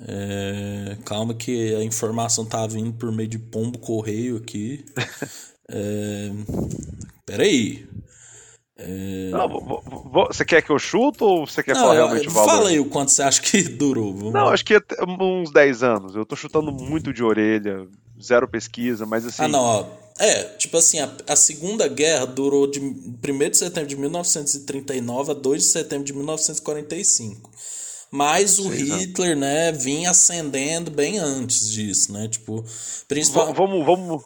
É, calma que a informação tá vindo por meio de pombo correio aqui. É, peraí. Não, vou- vou- você quer que eu chuto ou você quer Não, falar realmente o valor? fala aí o quanto você acha que durou. Vamos Não, lá. acho que até uns 10 anos. Eu tô chutando muito de orelha, zero pesquisa, mas assim. Ah, não, ó. É, tipo assim, a, a Segunda Guerra durou de 1 de setembro de 1939 a 2 de setembro de 1945. Mas o. Hitler, né, vinha ascendendo bem antes disso, né? Tipo, v- principal... Vamos, vamos,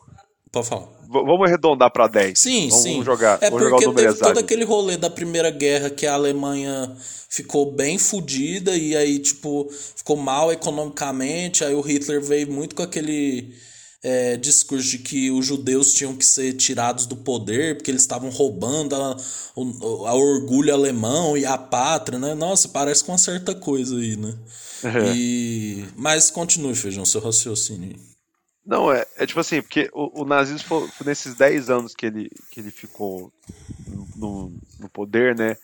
Pode falar. Vamos arredondar pra 10. Sim, vamos sim. jogar, é vamos jogar o porque teve todo exato. aquele rolê da Primeira Guerra que a Alemanha ficou bem fodida e aí, tipo, ficou mal economicamente. Aí o Hitler veio muito com aquele é, discurso de que os judeus tinham que ser tirados do poder porque eles estavam roubando a, o a orgulho alemão e a pátria, né? Nossa, parece com uma certa coisa aí, né? E... Mas continue, Feijão, seu raciocínio. Não, é, é tipo assim, porque o, o nazismo foi, foi nesses 10 anos que ele, que ele ficou no, no poder, né?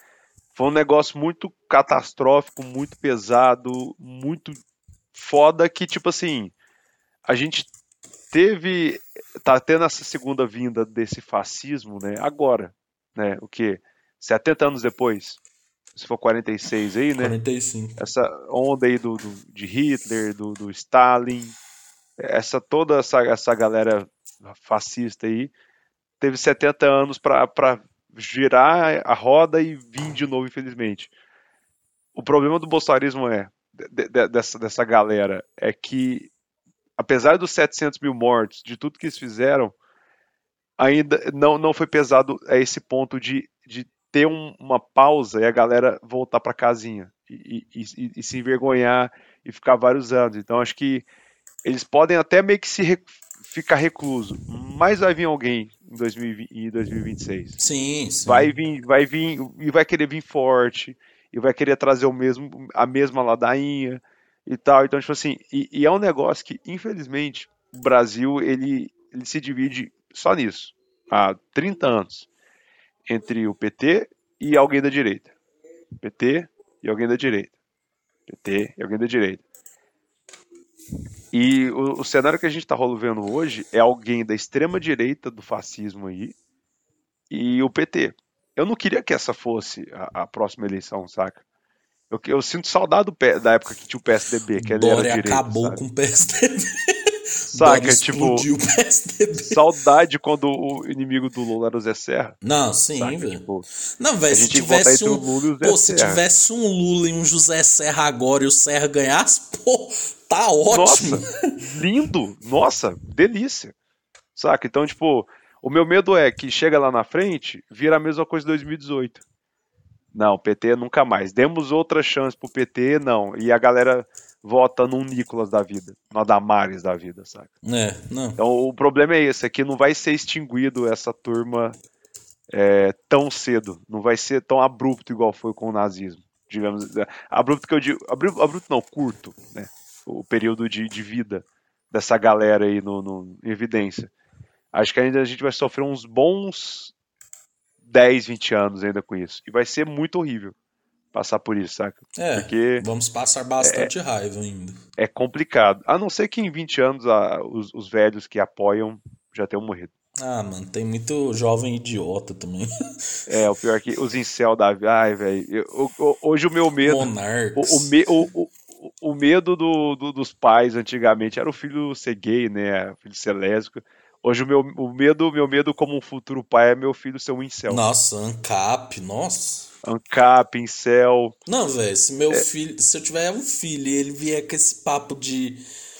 Foi um negócio muito catastrófico, muito pesado, muito foda que, tipo assim, a gente teve. tá tendo essa segunda vinda desse fascismo, né? Agora, né? O que? 70 anos depois, se for 46 aí, né? 45. essa onda aí do, do- de Hitler, do, do Stalin, essa toda essa, essa galera fascista aí, teve 70 anos para girar a roda e vir de novo, infelizmente. O problema do bolsonarismo é, de- de- dessa, dessa galera, é que, apesar dos 700 mil mortos, de tudo que eles fizeram, ainda não, não foi pesado a esse ponto de, de ter um- uma pausa e a galera voltar para casinha e, e- e- e se envergonhar e ficar vários anos. Então acho que eles podem até meio que se re- ficar recluso, mas vai vir alguém em 2020 em 2026. Sim, sim. Vai vir, vai vir e vai querer vir forte e vai querer trazer o mesmo a mesma ladainha e tal. Então tipo assim, e, e é um negócio que infelizmente o Brasil ele ele se divide só nisso há 30 anos entre o PT e alguém da direita. PT e alguém da direita. PT e alguém da direita. E o, o cenário que a gente está vendo hoje é alguém da extrema direita do fascismo aí e o PT. Eu não queria que essa fosse a, a próxima eleição, saca? Eu, eu sinto saudade do da época que tinha o PSDB, que era Dória direita, acabou sabe? com o PSDB. Saca, tipo, saudade quando o inimigo do Lula era o Zé Serra. Não, sim, velho. Tipo, Não, velho, se tivesse um. Lula e Pô, se Serra. tivesse um Lula e um José Serra agora e o Serra ganhasse, Pô, tá ótimo. Nossa, lindo. Nossa, delícia. Saca? Então, tipo, o meu medo é que chega lá na frente, vira a mesma coisa de 2018. Não, PT nunca mais. Demos outra chance pro PT, não. E a galera vota num Nicolas da vida, no Adamares da vida, saca? É, não. Então o problema é esse, é que não vai ser extinguido essa turma é, tão cedo. Não vai ser tão abrupto igual foi com o nazismo. Digamos, é, abrupto que eu digo. Abrupto, abrupto não, curto, né? O período de, de vida dessa galera aí no, no, em evidência. Acho que ainda a gente vai sofrer uns bons 10, 20 anos ainda com isso. E vai ser muito horrível passar por isso, saca? É, Porque vamos passar bastante é, raiva ainda. É complicado. A não ser que em 20 anos a, os, os velhos que apoiam já tenham morrido. Ah, mano, tem muito jovem idiota também. É, o pior é que os incel da. Ai, velho. Hoje o meu medo. Monarcas. O, o, me, o, o, o medo do, do, dos pais antigamente era o filho ser gay, né? O filho ser lésbico. Hoje o meu o medo, meu medo como um futuro pai é meu filho ser um incel. Nossa, ANCAP, nossa. ANCAP, incel. Não, velho, se meu é... filho, se eu tiver um filho e ele vier com esse papo de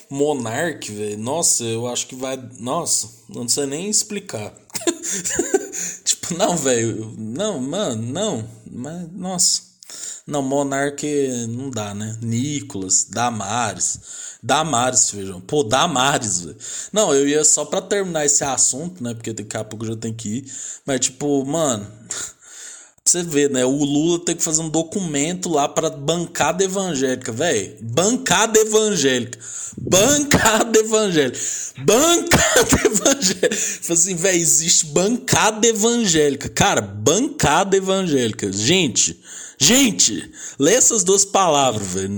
monarque, velho, nossa, eu acho que vai, nossa, não sei nem explicar. tipo, não, velho, não, mano, não, mas nossa. Não, monarque não dá, né? Nicolas, Damares. Damares, feijão. Pô, Damares, velho. Não, eu ia só pra terminar esse assunto, né? Porque daqui a pouco eu já tenho que ir. Mas, tipo, mano. Você vê, né? O Lula tem que fazer um documento lá pra bancada evangélica, velho. Bancada evangélica. Bancada evangélica. Bancada evangélica. Tipo assim, velho, existe bancada evangélica. Cara, bancada evangélica. Gente. Gente, lê essas duas palavras, velho.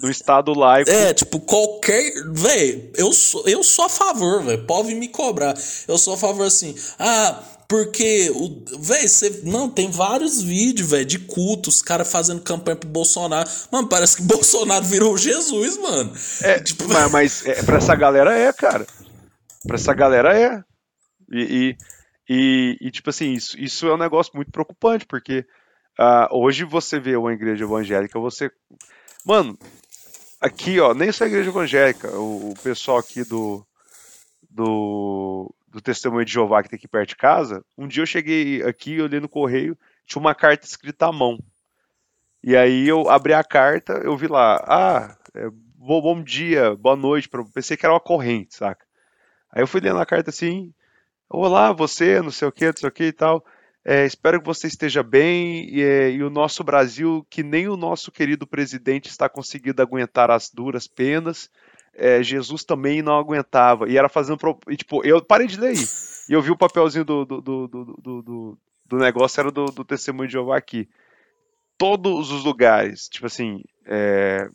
Do Estado laico. É, tipo, qualquer. Velho, eu sou, eu sou a favor, velho. Pode me cobrar. Eu sou a favor assim. Ah, porque. Velho, você. Não, tem vários vídeos, velho, de cultos, cara fazendo campanha pro Bolsonaro. Mano, parece que Bolsonaro virou Jesus, mano. É, tipo, mas, mas é, pra essa galera é, cara. Pra essa galera é. E, e, e, e tipo assim, isso, isso é um negócio muito preocupante, porque Uh, hoje você vê uma igreja evangélica, você. Mano, aqui, ó, nem só a igreja evangélica, o, o pessoal aqui do, do, do Testemunho de Jeová que tem aqui perto de casa, um dia eu cheguei aqui, olhei no correio, tinha uma carta escrita à mão. E aí eu abri a carta, eu vi lá, ah, é, bom, bom dia, boa noite, pensei que era uma corrente, saca? Aí eu fui lendo a carta assim, olá, você, não sei o que, não sei o que e tal. É, espero que você esteja bem e, é, e, o nosso Brasil, que nem o nosso querido presidente está conseguindo aguentar as duras penas, é, Jesus também não aguentava. E era fazendo. E, tipo, eu parei de ler aí. E eu vi o papelzinho do, do, do, do, do negócio, era do, do Testemunho de Jeová aqui. Todos os lugares, tipo assim. É...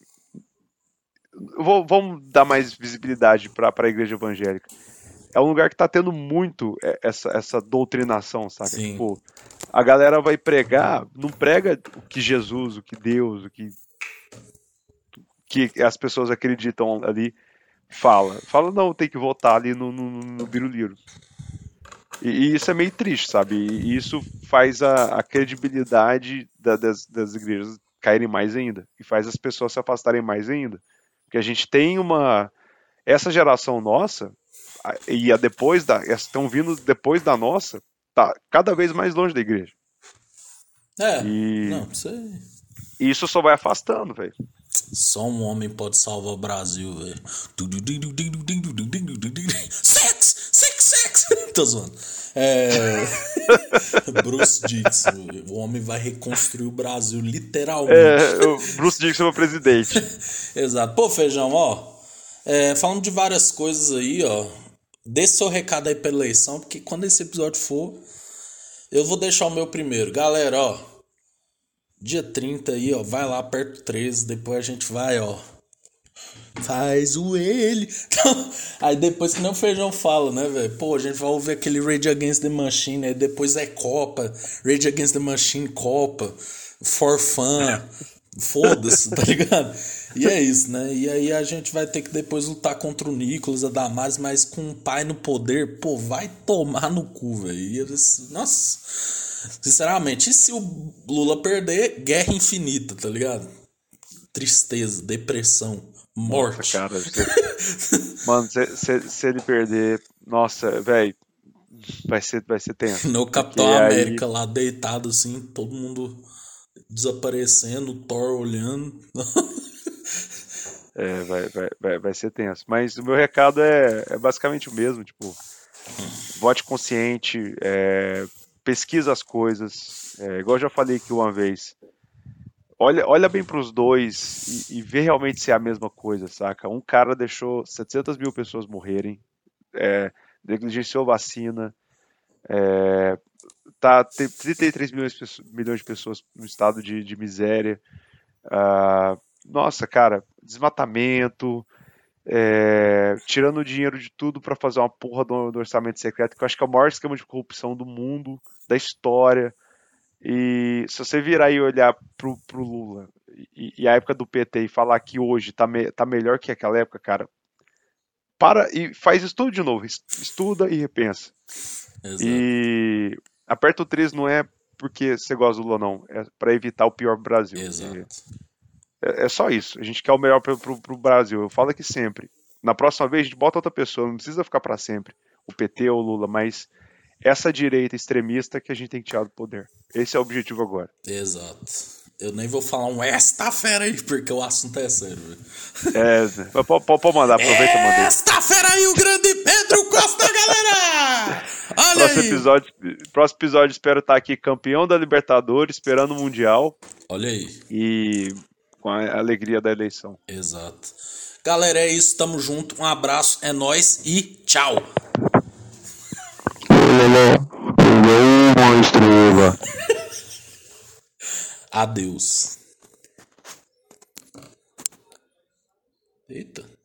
Vou, vamos dar mais visibilidade para a igreja evangélica é um lugar que tá tendo muito é, essa, essa doutrinação, sabe? Tipo, a galera vai pregar, não prega o que Jesus, o que Deus, o que, que as pessoas acreditam ali fala. Fala, não, tem que votar ali no, no, no Biruliro. E, e, isso é meio triste, sabe? E isso faz a, a credibilidade da, das, das igrejas caírem mais ainda. E faz as pessoas se afastarem mais ainda. Porque a gente tem uma. Essa geração nossa, e a depois da estão vindo depois da nossa, tá cada vez mais longe da igreja. É. E não, sei. Isso só vai afastando, velho. Só um homem pode salvar o Brasil, velho. Sex! Sex, sex! Tô zoando. É... Bruce Dixon. O homem vai reconstruir o Brasil, literalmente. É, o Bruce Dixon é o presidente. Exato. Pô, Feijão, ó. É, falando de várias coisas aí, ó. Dê seu recado aí pela eleição, porque quando esse episódio for, eu vou deixar o meu primeiro. Galera, ó. Dia 30 aí, ó. Vai lá perto 13. Depois a gente vai, ó. Faz o ele. Então, aí depois que não o feijão fala, né, velho? Pô, a gente vai ouvir aquele Rage Against the Machine, aí depois é Copa. Rage Against the Machine, Copa. For fun. Foda-se, tá ligado? E é isso, né? E aí a gente vai ter que depois lutar contra o Nicolas, a Damares, mas com o pai no poder, pô, vai tomar no cu, velho. Nossa, sinceramente, e se o Lula perder, guerra infinita, tá ligado? tristeza, depressão, morte. Nossa, cara, se... mano, se, se, se, ele perder, nossa, velho, vai ser, vai ser tenso. No Capitão América aí... lá deitado assim, todo mundo desaparecendo, Thor olhando. é, vai, vai, vai, vai ser tenso. Mas o meu recado é, é basicamente o mesmo, tipo, vote consciente, é, pesquisa as coisas, é, igual eu já falei aqui uma vez. Olha, olha bem para os dois e, e vê realmente se é a mesma coisa, saca? Um cara deixou 700 mil pessoas morrerem, é, negligenciou vacina, é, tá, tem 33 milhões, milhões de pessoas no estado de, de miséria. Uh, nossa, cara, desmatamento, é, tirando o dinheiro de tudo para fazer uma porra do, do, orçamento secreto, que eu acho que é o maior esquema de corrupção do mundo, da história. E se você virar e olhar pro, pro Lula e, e, a época do PT e falar que hoje tá, me, tá melhor que aquela época, cara, para e faz isso tudo de novo. Estuda e repensa. Exato. E aperta o 3 não é porque você gosta do Lula, não. É para evitar o pior Brasil. Exato. É, é, só isso. A gente quer o melhor pro, Brasil. Eu falo aqui sempre. Na próxima vez a gente bota outra pessoa. Não precisa ficar para sempre. O PT ou o Lula, mas essa direita extremista que a gente tem que tirar do poder. Esse é o objetivo agora. Exato. Eu nem vou falar um esta fera aí, porque o assunto é sério. É, pode, pode mandar, aproveita e manda. Esta fera aí, o grande Pedro Costa, galera! Olha próximo aí. Episódio, próximo episódio espero estar aqui campeão da Libertadores, esperando o Mundial. Olha aí. E com a alegria da eleição. Exato. Galera, é isso, tamo junto. Um abraço, é nós e tchau. Adeus. Eita.